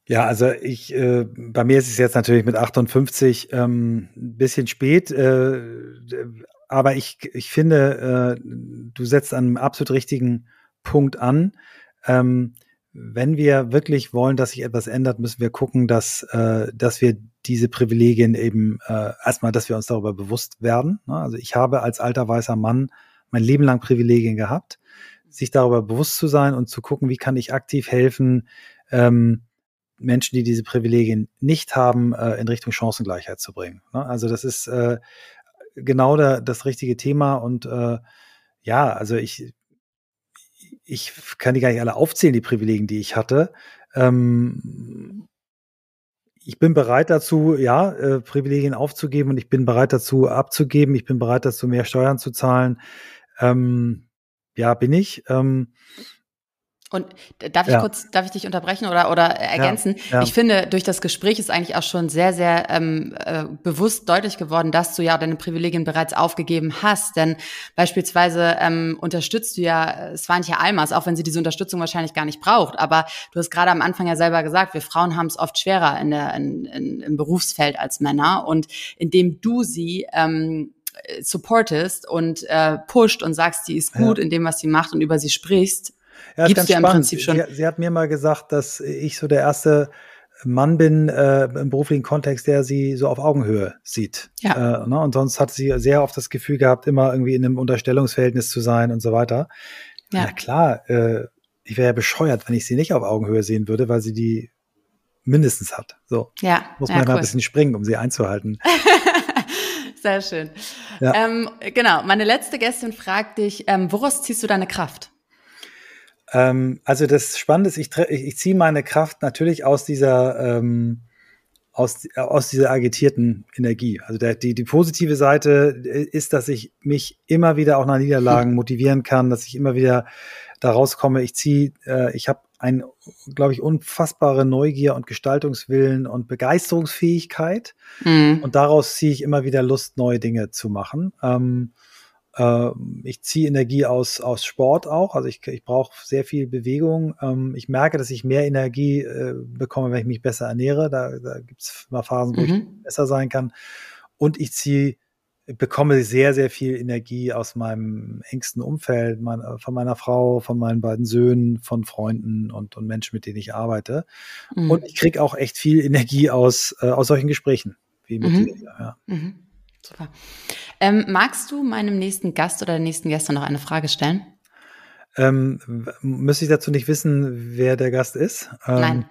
Ja, also ich, äh, bei mir ist es jetzt natürlich mit 58 ähm, ein bisschen spät, äh, aber ich, ich finde, äh, du setzt an einem absolut richtigen Punkt an. Ähm, wenn wir wirklich wollen, dass sich etwas ändert, müssen wir gucken, dass, äh, dass wir diese Privilegien eben äh, erstmal, dass wir uns darüber bewusst werden. Ne? Also ich habe als alter weißer Mann mein Leben lang Privilegien gehabt sich darüber bewusst zu sein und zu gucken, wie kann ich aktiv helfen, ähm, Menschen, die diese Privilegien nicht haben, äh, in Richtung Chancengleichheit zu bringen. Ne? Also das ist äh, genau der, das richtige Thema und äh, ja, also ich, ich kann die gar nicht alle aufzählen, die Privilegien, die ich hatte. Ähm, ich bin bereit dazu, ja, äh, Privilegien aufzugeben und ich bin bereit dazu abzugeben. Ich bin bereit dazu, mehr Steuern zu zahlen. Ähm, ja, bin ich. Ähm, und darf ich ja. kurz, darf ich dich unterbrechen oder, oder ergänzen? Ja, ja. Ich finde, durch das Gespräch ist eigentlich auch schon sehr, sehr ähm, äh, bewusst deutlich geworden, dass du ja deine Privilegien bereits aufgegeben hast. Denn beispielsweise ähm, unterstützt du ja Swantje Almas, auch wenn sie diese Unterstützung wahrscheinlich gar nicht braucht. Aber du hast gerade am Anfang ja selber gesagt, wir Frauen haben es oft schwerer in der, in, in, im Berufsfeld als Männer. Und indem du sie ähm, supportest und äh, pusht und sagst, die ist gut ja. in dem, was sie macht und über sie sprichst, ja, gibst du ja im Prinzip schon. Sie, sie, hat mir mal gesagt, dass ich so der erste Mann bin äh, im beruflichen Kontext, der sie so auf Augenhöhe sieht. Ja. Äh, ne? Und sonst hat sie sehr oft das Gefühl gehabt, immer irgendwie in einem Unterstellungsverhältnis zu sein und so weiter. Ja, ja klar, äh, ich wäre ja bescheuert, wenn ich sie nicht auf Augenhöhe sehen würde, weil sie die mindestens hat. So. Ja. Muss man ja, cool. ein bisschen springen, um sie einzuhalten. Sehr schön. Ja. Ähm, genau, meine letzte Gästin fragt dich, ähm, woraus ziehst du deine Kraft? Ähm, also das Spannende ist, ich, ich, ich ziehe meine Kraft natürlich aus dieser ähm, aus, aus dieser agitierten Energie. Also der, die, die positive Seite ist, dass ich mich immer wieder auch nach Niederlagen motivieren kann, dass ich immer wieder da rauskomme. Ich ziehe, äh, ich habe ein, glaube ich, unfassbare Neugier und Gestaltungswillen und Begeisterungsfähigkeit. Mhm. Und daraus ziehe ich immer wieder Lust, neue Dinge zu machen. Ähm, äh, ich ziehe Energie aus, aus Sport auch. Also ich, ich brauche sehr viel Bewegung. Ähm, ich merke, dass ich mehr Energie äh, bekomme, wenn ich mich besser ernähre. Da, da gibt es mal Phasen, wo mhm. ich besser sein kann. Und ich ziehe bekomme sehr, sehr viel Energie aus meinem engsten Umfeld, mein, von meiner Frau, von meinen beiden Söhnen, von Freunden und, und Menschen, mit denen ich arbeite. Mhm. Und ich kriege auch echt viel Energie aus, äh, aus solchen Gesprächen, wie mit mhm. dir. Ja. Super. Ähm, magst du meinem nächsten Gast oder der nächsten Gäste noch eine Frage stellen? Ähm, müsste ich dazu nicht wissen, wer der Gast ist? Ähm, Nein.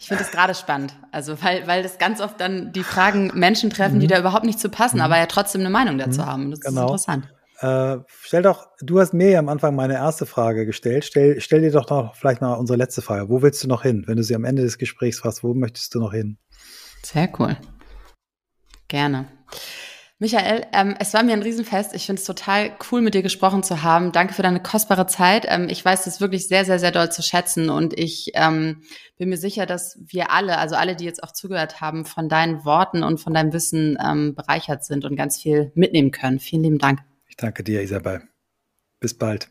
Ich finde es gerade spannend. Also, weil, weil das ganz oft dann die Fragen Menschen treffen, die mhm. da überhaupt nicht zu passen, mhm. aber ja trotzdem eine Meinung dazu mhm. haben. Das genau. ist interessant. Äh, stell doch, du hast mir ja am Anfang meine erste Frage gestellt. Stell, stell dir doch noch vielleicht mal unsere letzte Frage. Wo willst du noch hin? Wenn du sie am Ende des Gesprächs fragst, wo möchtest du noch hin? Sehr cool. Gerne. Michael, ähm, es war mir ein Riesenfest. Ich finde es total cool, mit dir gesprochen zu haben. Danke für deine kostbare Zeit. Ähm, ich weiß das wirklich sehr, sehr, sehr doll zu schätzen und ich ähm, bin mir sicher, dass wir alle, also alle, die jetzt auch zugehört haben, von deinen Worten und von deinem Wissen ähm, bereichert sind und ganz viel mitnehmen können. Vielen lieben Dank. Ich danke dir, Isabel. Bis bald.